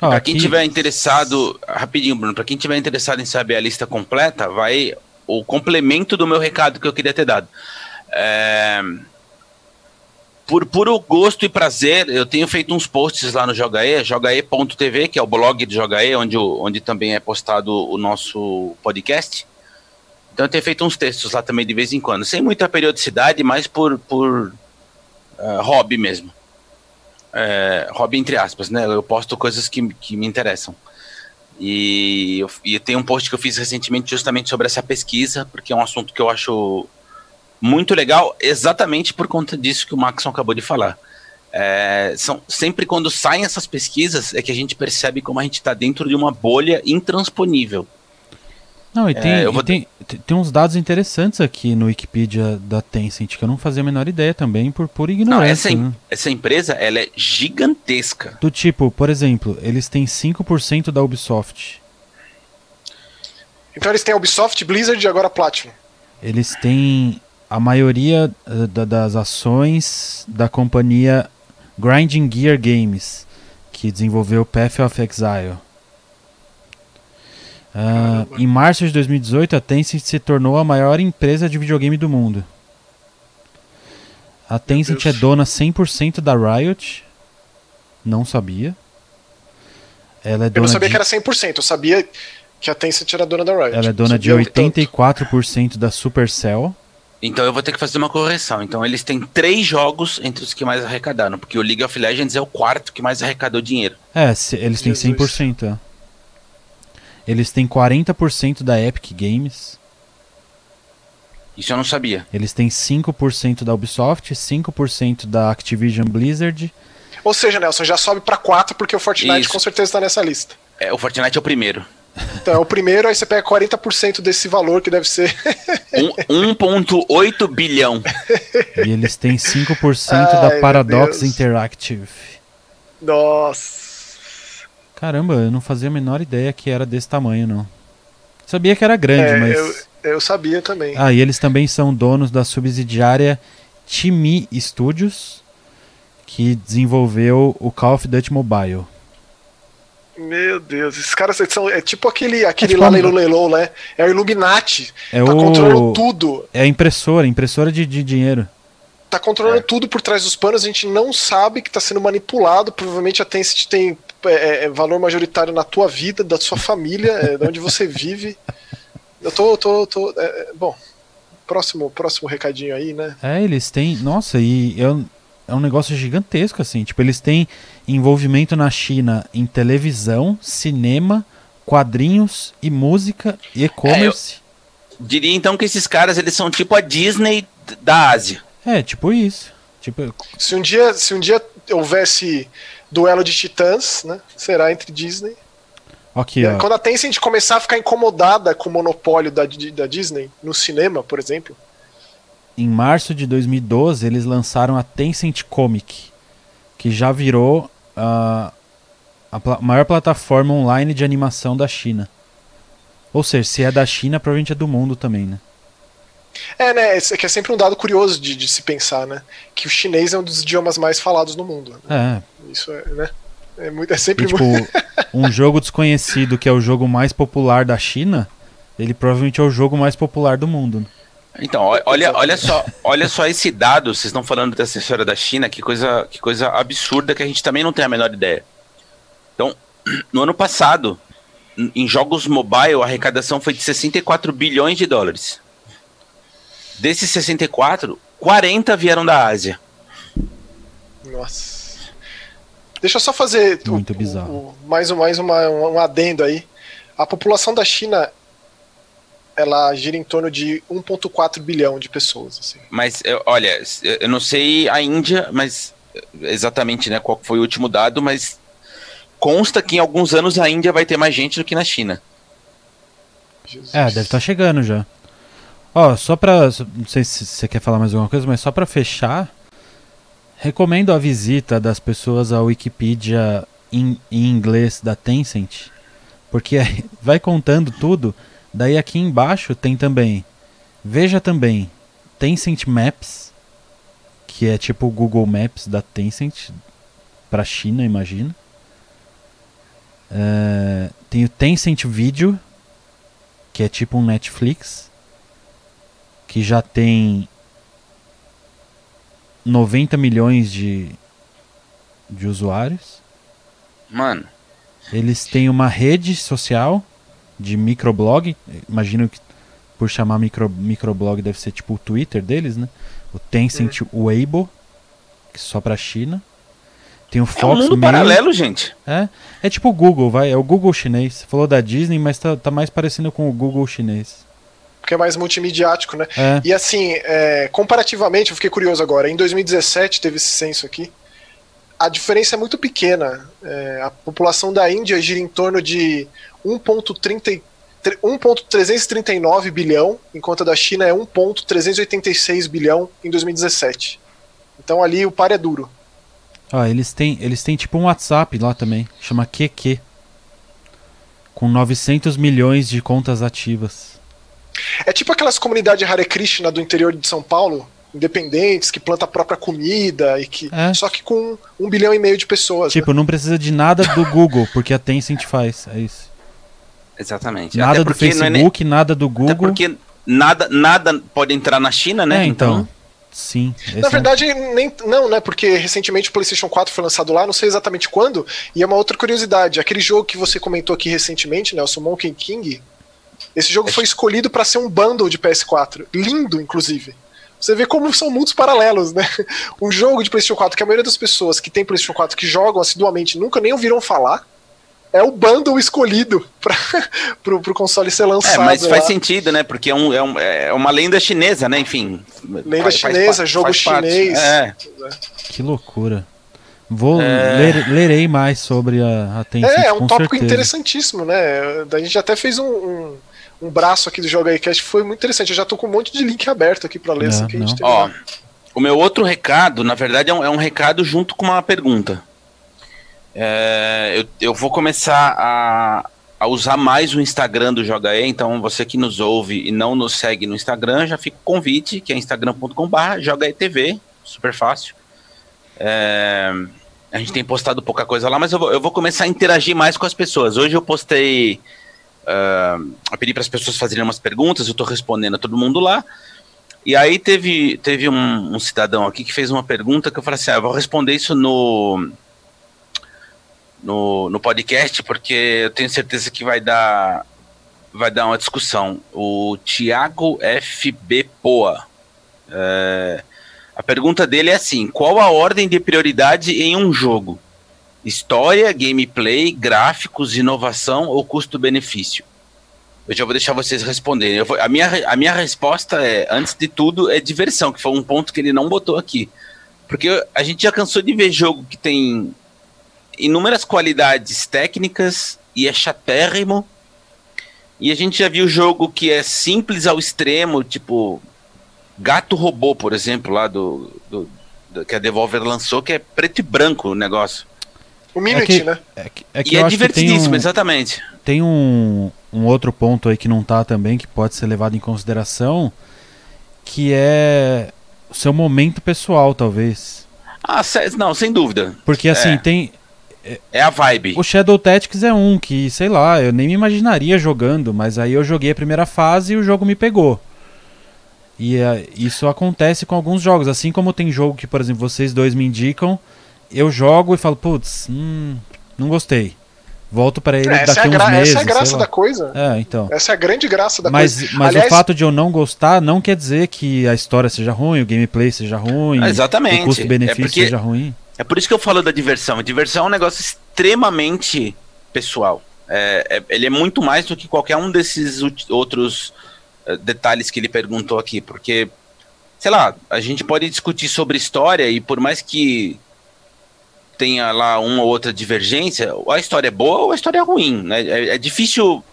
Ah, pra quem aqui... tiver interessado, rapidinho, Bruno, pra quem tiver interessado em saber a lista completa, vai o complemento do meu recado que eu queria ter dado. É, por puro gosto e prazer, eu tenho feito uns posts lá no Jogae, jogae.tv, que é o blog do Jogae, onde, onde também é postado o nosso podcast. Então eu tenho feito uns textos lá também de vez em quando, sem muita periodicidade, mas por, por uh, hobby mesmo. É, hobby entre aspas, né? Eu posto coisas que, que me interessam. E, e tem um post que eu fiz recentemente justamente sobre essa pesquisa, porque é um assunto que eu acho muito legal, exatamente por conta disso que o Maxon acabou de falar. É, são, sempre quando saem essas pesquisas é que a gente percebe como a gente está dentro de uma bolha intransponível. Não, e, tem, é, vou... e tem, tem uns dados interessantes aqui no Wikipedia da Tencent que eu não fazia a menor ideia também por pura ignorância. Não, essa, né? essa empresa ela é gigantesca. Do tipo, por exemplo, eles têm 5% da Ubisoft. Então eles têm a Ubisoft, Blizzard e agora Platinum. Eles têm a maioria uh, da, das ações da companhia Grinding Gear Games, que desenvolveu Path of Exile. Uh, em março de 2018, a Tencent se tornou a maior empresa de videogame do mundo. A Tencent é dona 100% da Riot. Não sabia. Ela é dona eu não sabia de... que era 100%, eu sabia que a Tencent era dona da Riot. Ela é dona de 84% da Supercell. Então eu vou ter que fazer uma correção. Então eles têm três jogos entre os que mais arrecadaram, porque o League of Legends é o quarto que mais arrecadou dinheiro. É, se, eles têm Jesus. 100%. É. Eles têm 40% da Epic Games. Isso eu não sabia. Eles têm 5% da Ubisoft, 5% da Activision Blizzard. Ou seja, Nelson, já sobe para 4 porque o Fortnite Isso. com certeza está nessa lista. É, o Fortnite é o primeiro. Então, é o primeiro, aí você pega 40% desse valor que deve ser. 1,8 bilhão. E eles têm 5% Ai, da Paradox Interactive. Nossa. Caramba, eu não fazia a menor ideia que era desse tamanho, não. Sabia que era grande, é, mas. Eu, eu sabia também. Ah, e eles também são donos da subsidiária Timi Studios, que desenvolveu o Call of Duty Mobile. Meu Deus, esses caras são. É tipo aquele, aquele é tipo lá Leilão Leilão, né? É o Illuminati. É tá o... controlando tudo. É a impressora, impressora de, de dinheiro. Tá controlando é. tudo por trás dos panos, a gente não sabe que tá sendo manipulado. Provavelmente a Tencent tem é, é, é, valor majoritário na tua vida, da sua família, é, de onde você vive. Eu tô. tô, tô bom, próximo, próximo recadinho aí, né? É, eles têm. Nossa, e é um negócio gigantesco, assim. Tipo, eles têm envolvimento na China em televisão, cinema, quadrinhos e música e e-commerce. É, diria então que esses caras eles são tipo a Disney da Ásia. É, tipo isso. Tipo... Se um dia, se um dia houvesse duelo de titãs, né? Será entre Disney. Aqui, ó. Quando a Tencent começar a ficar incomodada com o monopólio da, da Disney no cinema, por exemplo. Em março de 2012, eles lançaram a Tencent Comic, que já virou a pl maior plataforma online de animação da China. Ou seja, se é da China, provavelmente é do mundo também, né? É, né? Esse que é sempre um dado curioso de, de, se pensar, né? Que o chinês é um dos idiomas mais falados no mundo. Né? É. Isso é, né? É, muito, é sempre e, tipo, muito... um jogo desconhecido que é o jogo mais popular da China, ele provavelmente é o jogo mais popular do mundo. Então, olha, olha só, olha só esse dado, vocês estão falando dessa história da China, que coisa, que coisa absurda que a gente também não tem a menor ideia. Então, no ano passado, em jogos mobile, a arrecadação foi de 64 bilhões de dólares. Desses 64, 40 vieram da Ásia. Nossa. Deixa eu só fazer Muito o, bizarro. O, mais, mais uma, um adendo aí. A população da China ela gira em torno de 1,4 bilhão de pessoas. Assim. Mas, olha, eu não sei a Índia, mas exatamente né, qual foi o último dado, mas consta que em alguns anos a Índia vai ter mais gente do que na China. Jesus. É, deve estar tá chegando já. Ó, só pra. Não sei se você quer falar mais alguma coisa, mas só pra fechar. Recomendo a visita das pessoas à Wikipedia em, em inglês da Tencent. Porque vai contando tudo. Daí aqui embaixo tem também. Veja também. Tencent Maps. Que é tipo o Google Maps da Tencent. Pra China, imagina. É, tem o Tencent Video. Que é tipo um Netflix que já tem 90 milhões de, de usuários. Mano. Eles têm uma rede social de microblog. Imagino que por chamar micro, microblog deve ser tipo o Twitter deles, né? O Tencent uhum. Weibo, que só pra China. Tem o É um Fox mundo paralelo, gente. É, é tipo o Google, vai. É o Google chinês. Você falou da Disney, mas tá, tá mais parecendo com o Google chinês. Porque é mais multimediático, né? É. E assim, é, comparativamente, eu fiquei curioso agora, em 2017 teve esse censo aqui, a diferença é muito pequena. É, a população da Índia gira em torno de 1,30 tre- 1,339 bilhão, enquanto a da China é 1,386 bilhão em 2017. Então ali o par é duro. Ó, eles têm, eles têm tipo um WhatsApp lá também, chama QQ. Com 900 milhões de contas ativas. É tipo aquelas comunidades Hare Krishna do interior de São Paulo, independentes, que planta a própria comida e que. É. Só que com um bilhão e meio de pessoas. né? Tipo, não precisa de nada do Google, porque a Tencent faz. É isso. Exatamente. Nada Até do porque não é nem- Facebook, nada do Até Google. porque nada, nada pode entrar na China, né? É, então. Sim. esse é Na um- verdade, nem, não, né? Porque recentemente o PlayStation 4 foi lançado lá, não sei exatamente quando. E é uma outra curiosidade: aquele jogo que você comentou aqui recentemente, Nelson, Monkey King, esse jogo foi escolhido para ser um bundle de PS4. Lindo, inclusive. Você vê como são mundos paralelos, né? Um jogo de PlayStation 4 que a maioria das pessoas que tem PlayStation 4 que jogam assiduamente nunca nem ouviram falar. É o bundle escolhido para pro, pro console ser É, lançado. mas faz lá. sentido, né? Porque é, um, é, um- é uma lenda chinesa, né? Enfim. Lenda faz- faz chinesa, pa- jogo faz chinês. É. Que loucura. Vou É. ler- lerei mais sobre a, a Tencent, É, é um com tópico certeza. interessantíssimo, né? A gente até fez um, um, um braço aqui do Joga aí Cast, foi muito interessante. Eu já tô com um monte de link aberto aqui pra ler Não, assim que a gente. Ó, o meu outro recado, na verdade, é um, é um recado junto com uma pergunta. É, eu, eu vou começar a, a usar mais o Instagram do Joga E, então você que nos ouve e não nos segue no Instagram, já fica o convite, que é instagram.com.br, jogaetv, super fácil. É, a gente tem postado pouca coisa lá, mas eu vou, eu vou começar a interagir mais com as pessoas. Hoje eu postei. ah, eu pedi para as pessoas fazerem umas perguntas, eu estou respondendo a todo mundo lá. E aí teve, teve um, um cidadão aqui que fez uma pergunta que eu falei assim: ah, eu vou responder isso no, no, no podcast, porque eu tenho certeza que vai dar, vai dar uma discussão. O Thiago FB Poa. é, a pergunta dele é assim: qual a ordem de prioridade em um jogo? História, gameplay, gráficos, inovação ou custo-benefício? Eu já vou deixar vocês responderem. Vou- a, minha, a minha resposta é, antes de tudo, é diversão, que foi um ponto que ele não botou aqui. Porque a gente já cansou de ver jogo que tem inúmeras qualidades técnicas e é chatérrimo. E a gente já viu jogo que é simples ao extremo, tipo Gato Robô, por exemplo, lá do, do- do- que a Devolver lançou, que é preto e branco o negócio. O Minute, que- né? É que, é que e eu é acho que tem divertidíssimo, um, exatamente. tem um, um outro ponto aí que não tá também, que pode ser levado em consideração, que é o seu momento pessoal, talvez. Ah, não, sem dúvida. Porque assim, É. tem. É a vibe. O Shadow Tactics é um que, sei lá, eu nem me imaginaria jogando, mas aí eu joguei a primeira fase e o jogo me pegou. E é, isso acontece com alguns jogos, assim como tem jogo que, por exemplo, vocês dois me indicam, eu jogo e falo, putz, hum, não gostei. Volto pra ele É, essa, é a daqui uns meses. essa é a graça da coisa. É, então. Essa é a grande graça da Mas, coisa. mas Aliás, o fato de eu não gostar não quer dizer que a história seja ruim, o gameplay seja ruim, Ah, exatamente. o custo-benefício É porque- seja ruim. É por isso que eu falo da diversão. A diversão é um negócio extremamente pessoal. É, é- ele é muito mais do que qualquer um desses ut- outros eh, detalhes que ele perguntou aqui, porque, sei lá, a gente pode discutir sobre história e por mais que tenha lá uma ou outra divergência, a história é boa ou a história é ruim. Né? É, é difícil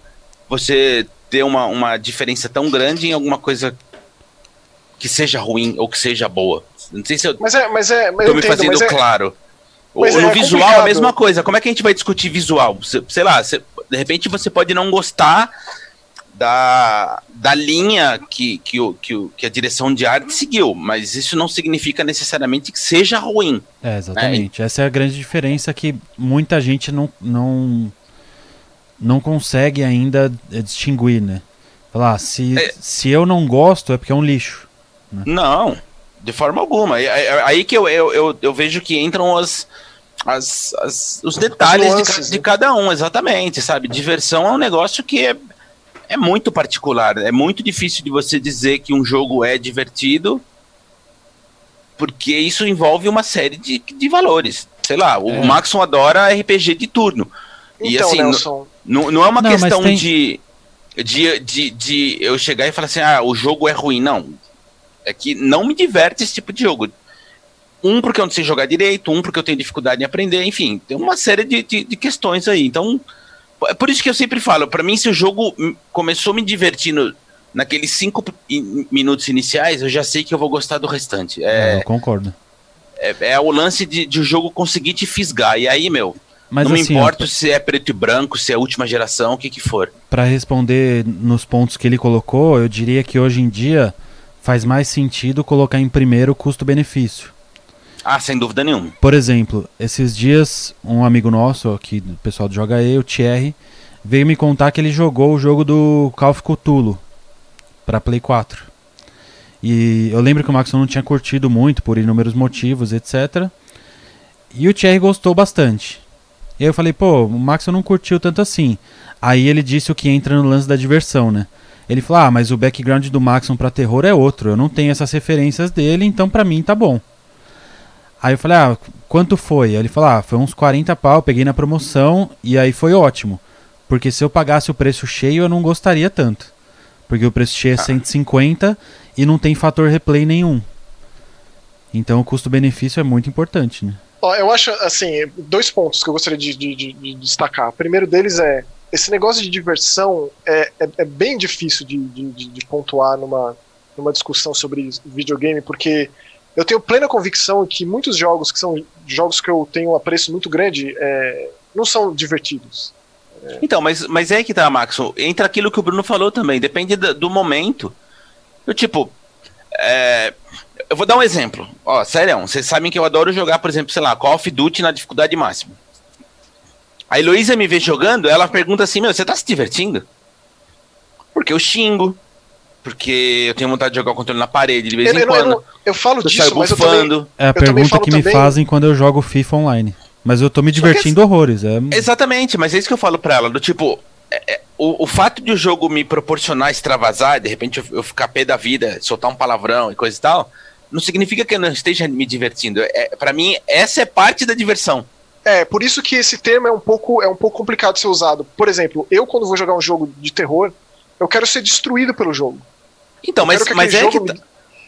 você ter uma, uma diferença tão grande em alguma coisa que seja ruim ou que seja boa. Não sei se eu Mas é, mas é, mas Tô eu me entendo, fazendo é, claro. O- mas no é visual é a complicado. mesma coisa. Como é que a gente vai discutir visual? Sei lá, cê- de repente você pode não gostar da, da linha que, que, o, que, o- que a direção de arte seguiu, mas isso não significa necessariamente que seja ruim. É, exatamente. Essa é a grande diferença que muita gente não, não, não consegue ainda eh, distinguir, né? Falar, se, É. se eu não gosto é porque é um lixo. Não, de forma alguma. É- é- Aí que eu, eu, eu, eu vejo que entram as, as, as- os detalhes de, nuances, ca- né? de cada um, exatamente, sabe? Diversão é um negócio que é, é muito particular. É muito difícil de você dizer que um jogo é divertido, porque isso envolve uma série de, de valores. sei lá, o é. Maxon adora RPG de turno. Então, e assim, não, não é uma não, questão tem... de, de, de, de eu chegar e falar assim, ah, o jogo é ruim. Não. É que não me diverte esse tipo de jogo. Um, porque eu não sei jogar direito, um, porque eu tenho dificuldade em aprender, enfim, tem uma série de, de, de questões aí. Então, é por isso que eu sempre falo, para mim, se o jogo começou me divertindo naqueles cinco minutos iniciais, eu já sei que eu vou gostar do restante. É, é eu concordo. É, é, o lance de, de o jogo conseguir te fisgar. E aí, meu, Mas, não assim, me importa se é preto e branco, se é última geração, o que que for. Para responder nos pontos que ele colocou, eu diria que hoje em dia faz mais sentido colocar em primeiro o custo-benefício. Ah, sem dúvida nenhuma. Por exemplo, esses dias, um amigo nosso aqui, do pessoal do Joga E, o Thierry, veio me contar que ele jogou o jogo do Call of Cthulhu para Play 4. E eu lembro que o Maxon não tinha curtido muito por inúmeros motivos, etc. E o Thierry gostou bastante. E aí eu falei, pô, o Maxon não curtiu tanto assim. Aí ele disse o que entra no lance da diversão, né? Ele falou, ah, mas o background do Maxon pra terror é outro. Eu não tenho essas referências dele, então pra mim tá bom. Aí eu falei, ah, quanto foi? Aí ele falou, ah, foi uns 40 pau, peguei na promoção e aí foi ótimo. Porque se eu pagasse o preço cheio, eu não gostaria tanto. Porque o preço cheio é 150 ah. e não tem fator replay nenhum. Então o custo-benefício é muito importante, né? Eu acho, assim, dois pontos que eu gostaria de, de, de destacar. O primeiro deles é, esse negócio de diversão é, é, é bem difícil de, de, pontuar numa, numa discussão sobre videogame, porque eu tenho plena convicção que muitos jogos que são jogos que eu tenho um apreço muito grande é, não são divertidos. Então, mas, mas é que tá, Max. Entra aquilo que o Bruno falou também. Depende do, do momento. Eu, tipo, é, eu vou dar um exemplo. Ó, sério, vocês sabem que eu adoro jogar, por exemplo, sei lá, Call of Duty na dificuldade máxima. A Heloísa me vê jogando, ela pergunta assim: Meu, você tá se divertindo? Porque eu xingo, porque eu tenho vontade de jogar o controle na parede de vez eu, em eu, quando. Eu, eu falo eu disso, mas eu também, É a pergunta que me também... fazem quando eu jogo FIFA online. Mas eu tô me divertindo que... horrores. É... Exatamente, mas é isso que eu falo pra ela, do tipo, é, é, o, o fato de o jogo me proporcionar extravasar, de repente eu, eu, ficar pé da vida, soltar um palavrão e coisa e tal, não significa que eu não esteja me divertindo. É, para mim, essa é parte da diversão. É, por isso que esse termo é um pouco é um pouco complicado de ser usado. Por exemplo, eu quando vou jogar um jogo de terror, eu quero ser destruído pelo jogo. Então, mas, mas é que.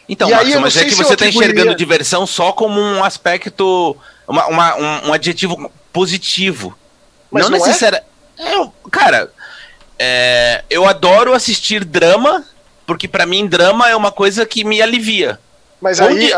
Então, Marcos, mas é que você está enxergando diversão só como um aspecto, uma, uma um, um, adjetivo positivo. Mas não, não necessariamente. É? Eu, cara, é, eu adoro assistir drama, porque para mim drama é uma coisa que me alivia. Mas quão aí. Di...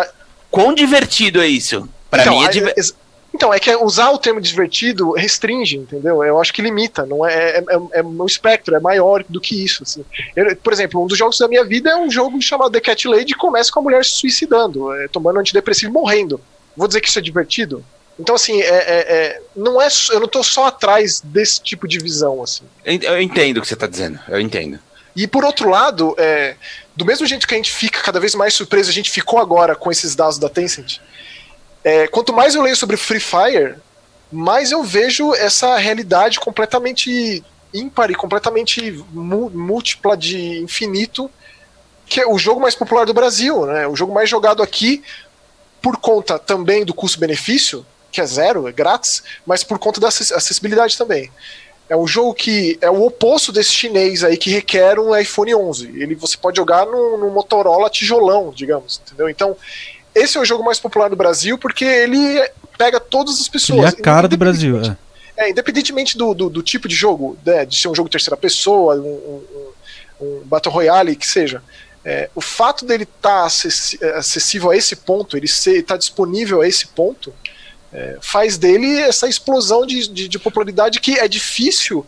Quão divertido é isso? Para então, mim é divertido. Então, é que usar o termo divertido restringe, entendeu? Eu acho que limita, não é, é, é, é um espectro, é maior do que isso. Assim. Eu, por exemplo, um dos jogos da minha vida é um jogo chamado The Cat Lady que começa com a mulher se suicidando, é, tomando antidepressivo e morrendo. Vou dizer que isso é divertido? Então, assim, é, é, é, não é, eu não estou só atrás desse tipo de visão, assim. Eu entendo o que você está dizendo, eu entendo. E por outro lado, é, do mesmo jeito que a gente fica cada vez mais surpreso, a gente ficou agora com esses dados da Tencent, é, quanto mais eu leio sobre Free Fire, mais eu vejo essa realidade completamente ímpar e completamente múltipla de infinito, que é o jogo mais popular do Brasil, né? O jogo mais jogado aqui por conta também do custo-benefício, que é zero, é grátis, mas por conta da acessibilidade também. É um jogo que é o oposto desse chinês aí que requer um iPhone 11. Ele você pode jogar no, Motorola tijolão, digamos, entendeu? Então esse é o jogo mais popular do Brasil porque ele pega todas as pessoas. Ele é a cara do Brasil, é. é independentemente do, do, do, tipo de jogo, né, de ser um jogo terceira pessoa, um, um, um Battle Royale, que seja. É, o fato dele estar tá é, acessível a esse ponto, ele estar tá disponível a esse ponto, é, faz dele essa explosão de, de, de popularidade que é difícil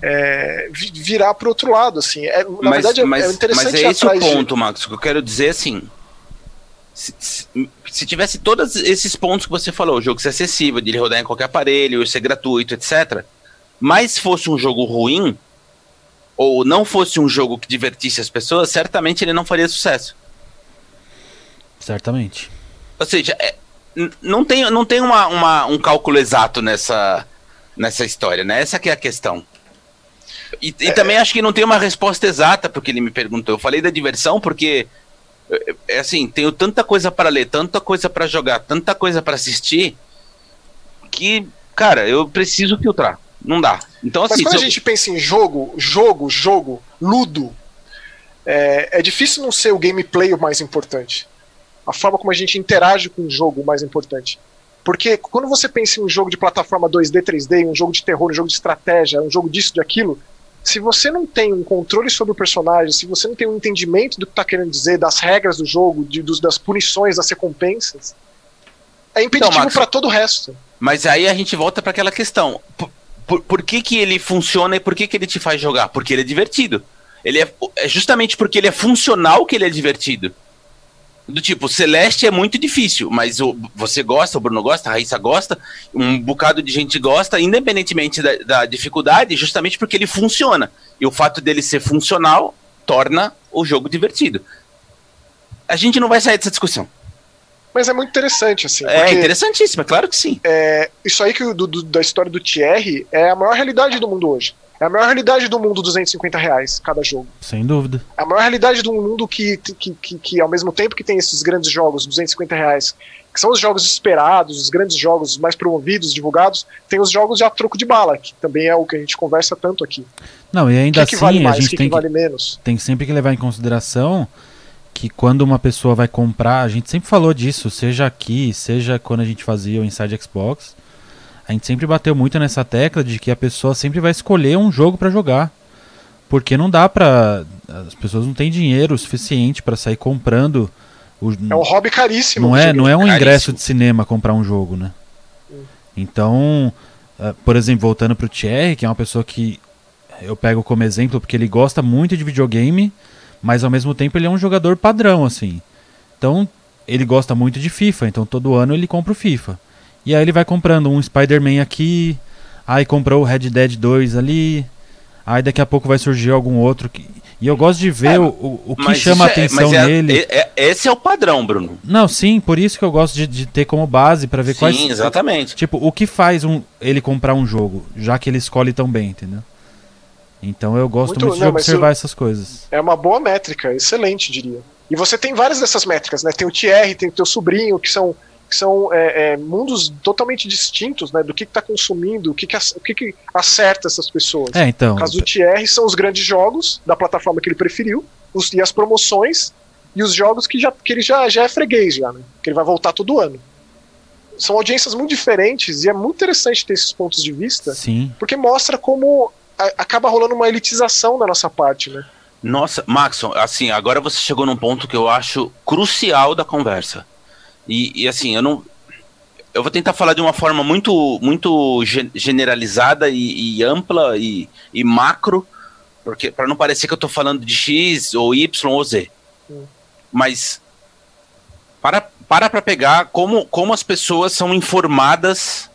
é, virar para o outro lado. Assim. É, na mas, verdade, é, mas, é interessante. Mas é esse o ponto, de... Max, que eu quero dizer assim se, se, tivesse todos esses pontos que você falou, o jogo ser acessível, de ele rodar em qualquer aparelho, ser gratuito, etc. Mas fosse um jogo ruim, ou não fosse um jogo que divertisse as pessoas, certamente ele não faria sucesso. Certamente. Ou seja, é, não tem, não tem uma, uma, um cálculo exato nessa, nessa história, né? Essa que é a questão. E, e é, também acho que não tem uma resposta exata porque ele me perguntou. Eu falei da diversão porque é assim, tenho tanta coisa para ler, tanta coisa para jogar, tanta coisa para assistir, que, cara, eu preciso filtrar. Não dá. Então, Mas assim. quando a se eu- gente pensa em jogo, jogo, jogo, ludo, é, é difícil não ser o gameplay o mais importante. A forma como a gente interage com o jogo o mais importante. Porque quando você pensa em um jogo de plataforma 2D, 3D, um jogo de terror, um jogo de estratégia, um jogo disso, de aquilo, se você não tem um controle sobre o personagem, se você não tem um entendimento do que está querendo dizer, das regras do jogo, de- dos- das punições, das recompensas, é impeditivo Max, para todo o resto. Mas aí a gente volta para aquela questão. Por, por, por que, que ele funciona e por que, que ele te faz jogar? Porque ele é divertido. Ele é, é justamente porque ele é funcional que ele é divertido. Do tipo, Celeste é muito difícil, mas o, você gosta, o Bruno gosta, a Raíssa gosta, um bocado de gente gosta, independentemente da, da dificuldade, justamente porque ele funciona. E o fato dele ser funcional torna o jogo divertido. A gente não vai sair dessa discussão. Mas é muito interessante, assim. É interessantíssimo, é claro que sim. isso aí que do- do- da história do Thierry é a maior realidade do mundo hoje. É a maior realidade do mundo 250 reais cada jogo. Sem dúvida. É a maior realidade do mundo que, que, que, que, ao mesmo tempo que tem esses grandes jogos, 250 reais, que são os jogos esperados, os grandes jogos os mais promovidos, divulgados, tem os jogos de a troco de bala, que também é o que a gente conversa tanto aqui. Não, e ainda que, que assim vale a mais, o gente que, tem que que, vale menos? tem sempre que levar em consideração que quando uma pessoa vai comprar, a gente sempre falou disso, seja aqui, seja quando a gente fazia o Inside Xbox, a gente sempre bateu muito nessa tecla de que a pessoa sempre vai escolher um jogo pra jogar. Porque não dá pra. As pessoas não têm dinheiro suficiente pra sair comprando. O, É um hobby caríssimo. não é, não é um Caríssimo. ingresso de cinema comprar um jogo, né? Então, ah, por exemplo, voltando pro Thierry, que é uma pessoa que eu pego como exemplo porque ele gosta muito de videogame, mas ao mesmo tempo ele é um jogador padrão, assim. Então, ele gosta muito de FIFA, então todo ano ele compra o FIFA. E aí ele vai comprando um Spider-Man aqui, aí comprou o Red Dead 2 ali, aí daqui a pouco vai surgir algum outro que... E eu gosto de ver É, o, o, que chama a isso é- atenção mas é- nele. é- é- esse é o padrão, Bruno. Não, sim, por isso que eu gosto de, de ter como base pra ver Sim, quais. exatamente. Tipo, o que faz um, ele comprar um jogo, já que ele escolhe tão bem, entendeu? Então eu gosto Muito- muito, de não, mas observar eu- essas coisas. É uma boa métrica, excelente, diria. E você tem várias dessas métricas, né? Tem o Thierry, tem o teu sobrinho, que são, que são é, é, mundos totalmente distintos, né? Do que, que tá consumindo, o que, que, o que, que acerta essas pessoas. É, então. No caso do Thierry, são os grandes jogos da plataforma que ele preferiu, os- e as promoções, e os jogos que, já, que ele já, já é freguês, já, né? Que ele vai voltar todo ano. São audiências muito diferentes, e é muito interessante ter esses pontos de vista, Sim. porque mostra como a- acaba rolando uma elitização da nossa parte, né? Nossa, Maxon, assim, agora você chegou num ponto que eu acho crucial da conversa. E, e, assim, eu não. Eu vou tentar falar de uma forma muito, muito ge- generalizada e, e ampla e, e macro, porque para não parecer que eu tô falando de X ou Y ou Z. Hum. Mas para para pra pegar como, como as pessoas são informadas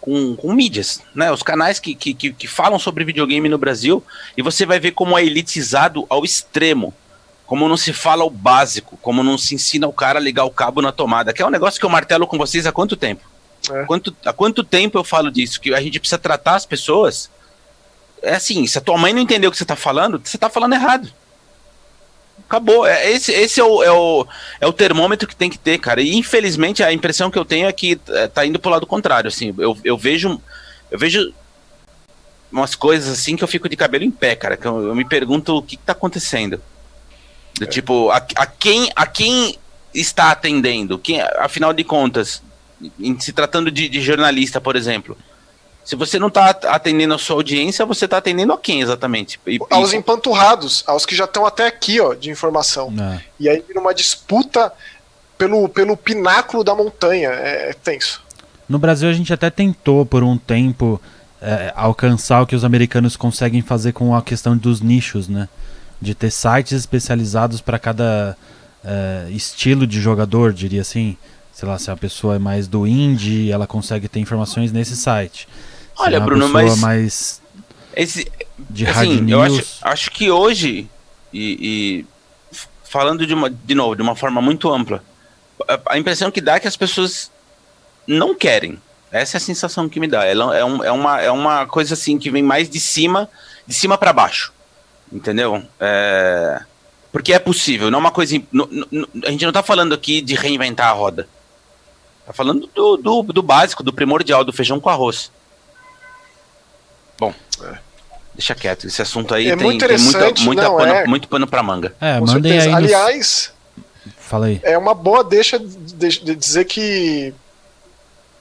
com, com mídias, né? Os canais que, que, que falam sobre videogame no Brasil, e você vai ver como é elitizado ao extremo. Como não se fala o básico, como não se ensina o cara a ligar o cabo na tomada, que é um negócio que eu martelo com vocês há quanto tempo? É. Quanto, há quanto tempo eu falo disso? Que a gente precisa tratar as pessoas. É assim, se a tua mãe não entendeu o que você tá falando, você tá falando errado. Acabou. É, esse esse é, o, é, o, é o termômetro que tem que ter, cara. E infelizmente a impressão que eu tenho é que é, tá indo pro lado contrário. Assim, eu, eu vejo. Eu vejo umas coisas assim que eu fico de cabelo em pé, cara. Que eu, eu me pergunto o que, que tá acontecendo. Do Tipo, a, a, quem, a quem está atendendo? Quem, afinal de contas, em se tratando de, de jornalista, por exemplo. Se você não está atendendo a sua audiência, você está atendendo a quem exatamente? E, aos e- empanturrados, aos que já estão até aqui, ó, de informação. É. E aí vira uma disputa pelo, pelo pináculo da montanha. É, é tenso. No Brasil a gente até tentou por um tempo é, alcançar o que os americanos conseguem fazer com a questão dos nichos, né? De ter sites especializados para cada é, estilo de jogador, diria assim. Sei lá, se a pessoa é mais do indie, ela consegue ter informações nesse site. Olha, é Bruno, mas- mais esse, de hard assim, eu news. acho, acho que hoje, e, e falando de, uma, de novo, de uma forma muito ampla, a, a impressão que dá é que as pessoas não querem. Essa é a sensação que me dá. Ela é, um- é uma, é uma coisa assim que vem mais de cima, de cima para baixo. Entendeu? É, porque é possível, não é uma coisa. no- no- a gente não tá falando aqui de reinventar a roda. Tá falando do, do, do básico, do primordial, do feijão com arroz. Bom, é. deixa quieto. Esse assunto aí é tem, muito tem muita, muita não, pano, é... muito pano pra manga. É, com certeza. aí. Aliás, Fala aí. É uma boa deixa de, de, dizer que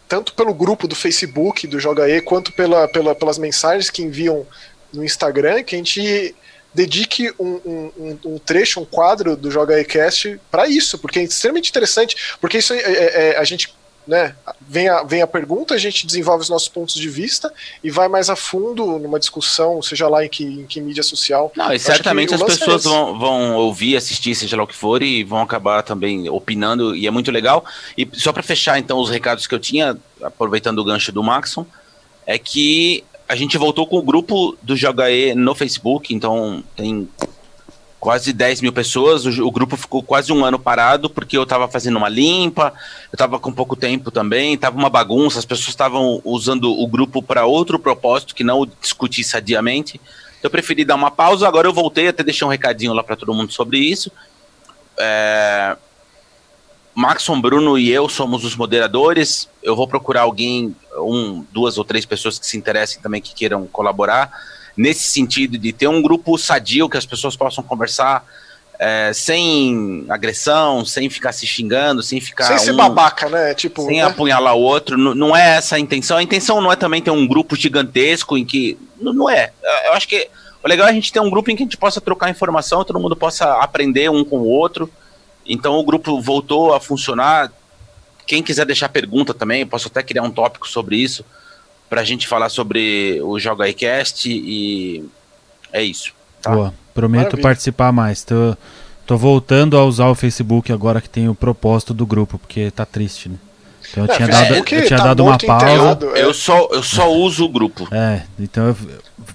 tanto pelo grupo do Facebook do Joga E, quanto pela, pela, pelas mensagens que enviam no Instagram, que a gente dedique um, um, um trecho, um quadro do Joga Cast para isso, porque é extremamente interessante, porque isso é, é, é, a gente né, vem a, vem a pergunta, a gente desenvolve os nossos pontos de vista e vai mais a fundo numa discussão, seja lá em que, em que mídia social. Não, e certamente as é pessoas vão, vão ouvir, assistir, seja lá o que for, e vão acabar também opinando, e é muito legal. E só para fechar, então, os recados que eu tinha, aproveitando o gancho do Maxon, é que a gente voltou com o grupo do Joga E no Facebook, então tem quase 10 mil pessoas. O, o, grupo ficou quase um ano parado porque eu estava fazendo uma limpa, eu estava com pouco tempo também, estava uma bagunça, as pessoas estavam usando o grupo para outro propósito que não discutir sadiamente. Então eu preferi dar uma pausa, agora eu voltei, até deixei um recadinho lá para todo mundo sobre isso. É... Maxon, Bruno e eu somos os moderadores. Eu vou procurar alguém, um, duas ou três pessoas que se interessem também, que queiram colaborar nesse sentido de ter um grupo sadio que as pessoas possam conversar é, sem agressão, sem ficar se xingando, sem ficar. Sem ser um, babaca, né? Tipo, sem né? apunhalar o outro. Não, não é essa a intenção. A intenção não é também ter um grupo gigantesco em que. Não, não é. Eu acho que o legal é a gente ter um grupo em que a gente possa trocar informação, todo mundo possa aprender um com o outro. Então o grupo voltou a funcionar. Quem quiser deixar pergunta também, posso até criar um tópico sobre isso para a gente falar sobre o Joga iCast e é isso. Tá? Boa, prometo Maravilha. participar mais. Tô, tô voltando a usar o Facebook agora que tem o propósito do grupo, porque tá triste, né? Então eu é, tinha dado, eu tinha tá dado uma pausa. É. Eu, só, eu só uso o grupo. É, então eu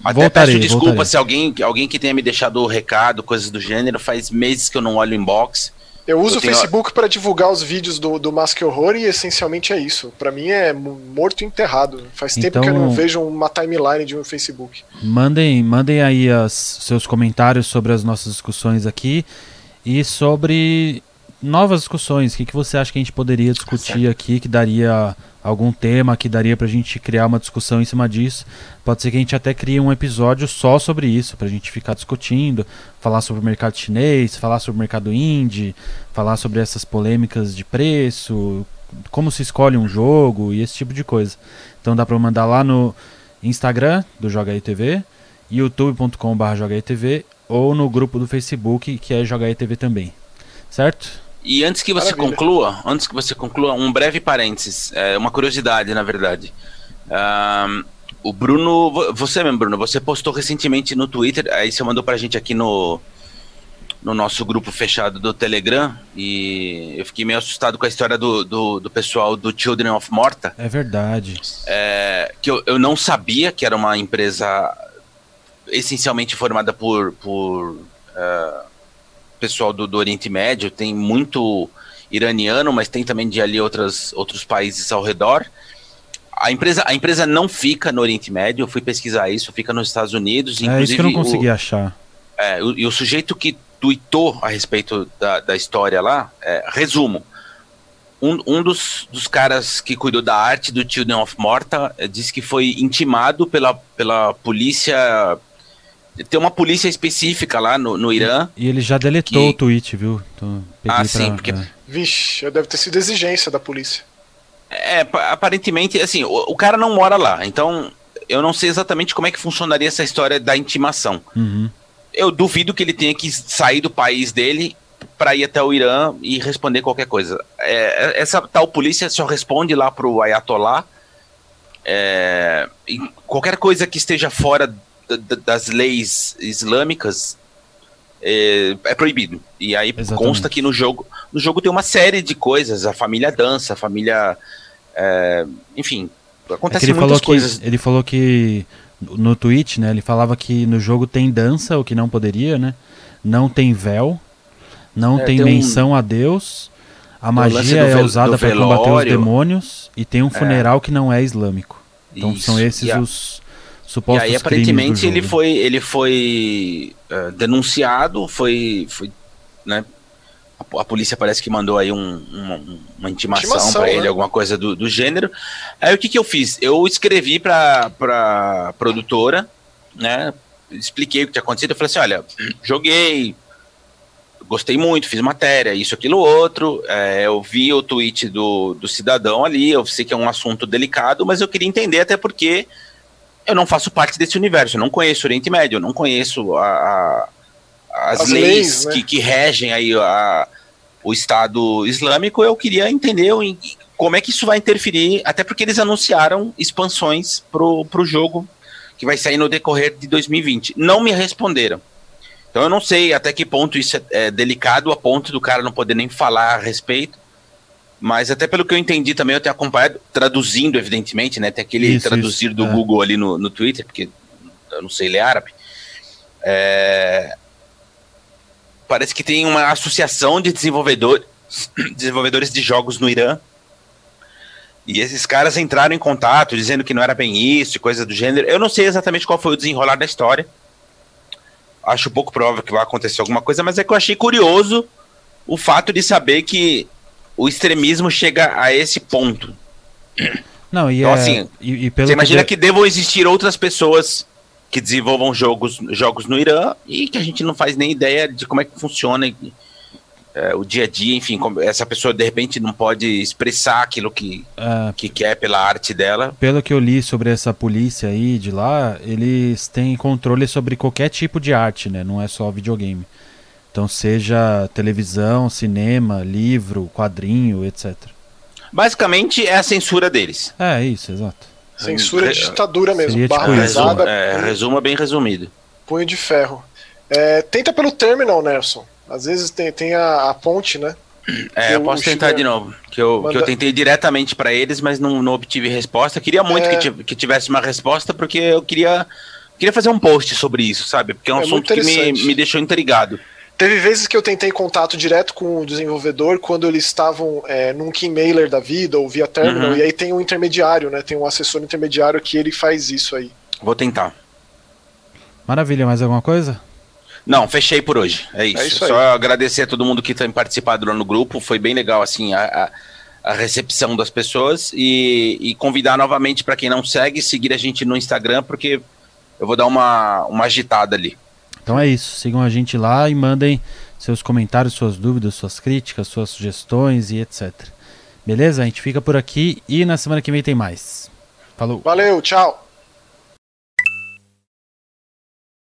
Até voltarei, peço desculpa voltarei. se alguém, alguém que tenha me deixado o recado, coisas do gênero, faz meses que eu não olho o inbox. Eu uso eu o Facebook para divulgar os vídeos do, do Mask Horror e essencialmente é isso. Para mim é morto e enterrado. Faz então, tempo que eu não então- vejo uma timeline de um Facebook. Mandem, mandem aí as, seus comentários sobre as nossas discussões aqui e sobre novas discussões. O que, que você acha que a gente poderia discutir certo. aqui que daria algum tema que daria pra gente criar uma discussão em cima disso. Pode ser que a gente até crie um episódio só sobre isso, pra gente ficar discutindo, falar sobre o mercado chinês, falar sobre o mercado indie, falar sobre essas polêmicas de preço, como se escolhe um jogo e esse tipo de coisa. Então dá pra mandar lá no Instagram do Joga aí TV, youtube.com.br ou no grupo do Facebook que é Joga aí TV também. Certo? E antes que você Maravilha. conclua, antes que você conclua, um breve parênteses, é, uma curiosidade, na verdade. Um, o Bruno, você mesmo, Bruno, você postou recentemente no Twitter, aí você mandou pra gente aqui no, no nosso grupo fechado do Telegram, e eu fiquei meio assustado com a história do, do, do pessoal do Children of Morta. É verdade. É, que eu, eu não sabia que era uma empresa essencialmente formada por, por uh, pessoal do, do Oriente Médio, tem muito iraniano, mas tem também de ali outras, outros países ao redor. A empresa, a empresa não fica no Oriente Médio, eu fui pesquisar isso, fica nos Estados Unidos. É isso que eu não consegui o, achar. É, o, e o sujeito que tweetou a respeito da, da história lá, é, resumo, um, um dos, dos caras que cuidou da arte do Children of Morta é, disse que foi intimado pela, pela polícia tem uma polícia específica lá no, no Irã. E ele já deletou que... o tweet, viu? ah, sim, pra, porque. É. Vixe, deve ter sido exigência da polícia. É, aparentemente, assim, o, o, cara não mora lá, então eu não sei exatamente como é que funcionaria essa história da intimação. Uhum. Eu duvido que ele tenha que sair do país dele para ir até o Irã e responder qualquer coisa. É, essa tal polícia só responde lá pro Ayatollah. É, qualquer coisa que esteja fora das leis islâmicas é, é, proibido. E aí Exatamente. consta que no jogo, no jogo tem uma série de coisas, a família dança, a família, é, enfim, acontece é muitas coisas. Que, ele falou que no tweet, né, ele falava que no jogo tem dança, o que não poderia, né? Não tem véu, não é, tem, tem, menção um... a Deus. A magia é usada para combater os demônios e tem um é. funeral que não é islâmico. Então Isso. são esses os Supostos e aí, aparentemente, ele foi, ele foi uh, denunciado, foi, foi né, a, a polícia parece que mandou aí um, uma, uma intimação, intimação para ele, né? alguma coisa do, do, gênero. Aí o que, que eu fiz? Eu escrevi para pra produtora, né? Expliquei o que tinha acontecido. Eu falei assim: olha, joguei, gostei muito, fiz matéria, isso, aquilo, outro. É, eu vi o tweet do, do cidadão ali, eu sei que é um assunto delicado, mas eu queria entender até porque eu não faço parte desse universo, eu não conheço o Oriente Médio, eu não conheço a, a as, as, leis, leis né? que, que regem aí a, o Estado Islâmico, eu queria entender como é que isso vai interferir, até porque eles anunciaram expansões pro, pro jogo que vai sair no decorrer de 2020. Não me responderam. Então eu não sei até que ponto isso é, é delicado a ponto do cara não poder nem falar a respeito. Mas até pelo que eu entendi também, eu tenho acompanhado, traduzindo, evidentemente, né? Tem aquele isso, traduzir isso, do é. Google ali no, no Twitter, porque eu não sei ler árabe. É, parece que tem uma associação de desenvolvedores, desenvolvedores de jogos no Irã. E esses caras entraram em contato dizendo que não era bem isso, coisa do gênero. Eu não sei exatamente qual foi o desenrolar da história. Acho pouco provável que vai acontecer alguma coisa, mas é que eu achei curioso o fato de saber que o extremismo chega a esse ponto. Não, e então, é, assim, e, e você imagina que, de... que devam existir outras pessoas que desenvolvam jogos, jogos no Irã e que a gente não faz nem ideia de como é que funciona é, o dia a dia, enfim, essa pessoa de repente não pode expressar aquilo que, é, que quer pela arte dela. Pelo que eu li sobre essa polícia aí de lá, eles têm controle sobre qualquer tipo de arte, né? Não é só videogame. Então, seja televisão, cinema, livro, quadrinho, etc. Basicamente é a censura deles. É, isso, exato. Censura de ditadura mesmo. Seria, barra tipo, pesada. É, resuma bem resumido. Punho de ferro. É, tenta pelo terminal, Nelson. Às vezes tem, tem a, a ponte, né? É, eu posso tentar de novo. Que eu, manda... que eu tentei diretamente para eles, mas não, não obtive resposta. Queria muito é... que, tivesse uma resposta, porque eu queria, queria fazer um post sobre isso, sabe? Porque é um é assunto que me, me deixou intrigado. Teve vezes que eu tentei contato direto com o desenvolvedor quando eles estavam é, num key mailer da vida ou via terminal, uhum. e aí tem um intermediário, né? Tem um assessor intermediário que ele faz isso aí. Vou tentar. Maravilha, mais alguma coisa? Não, fechei por hoje. É isso. É isso Só agradecer a todo mundo que tem participado lá no grupo. Foi bem legal, assim, a, a, a recepção das pessoas. E, e convidar novamente para quem não segue, seguir a gente no Instagram, porque eu vou dar uma, uma agitada ali. Então é isso. Sigam a gente lá e mandem seus comentários, suas dúvidas, suas críticas, suas sugestões e etc. Beleza? A gente fica por aqui e na semana que vem tem mais. Falou. Valeu, tchau.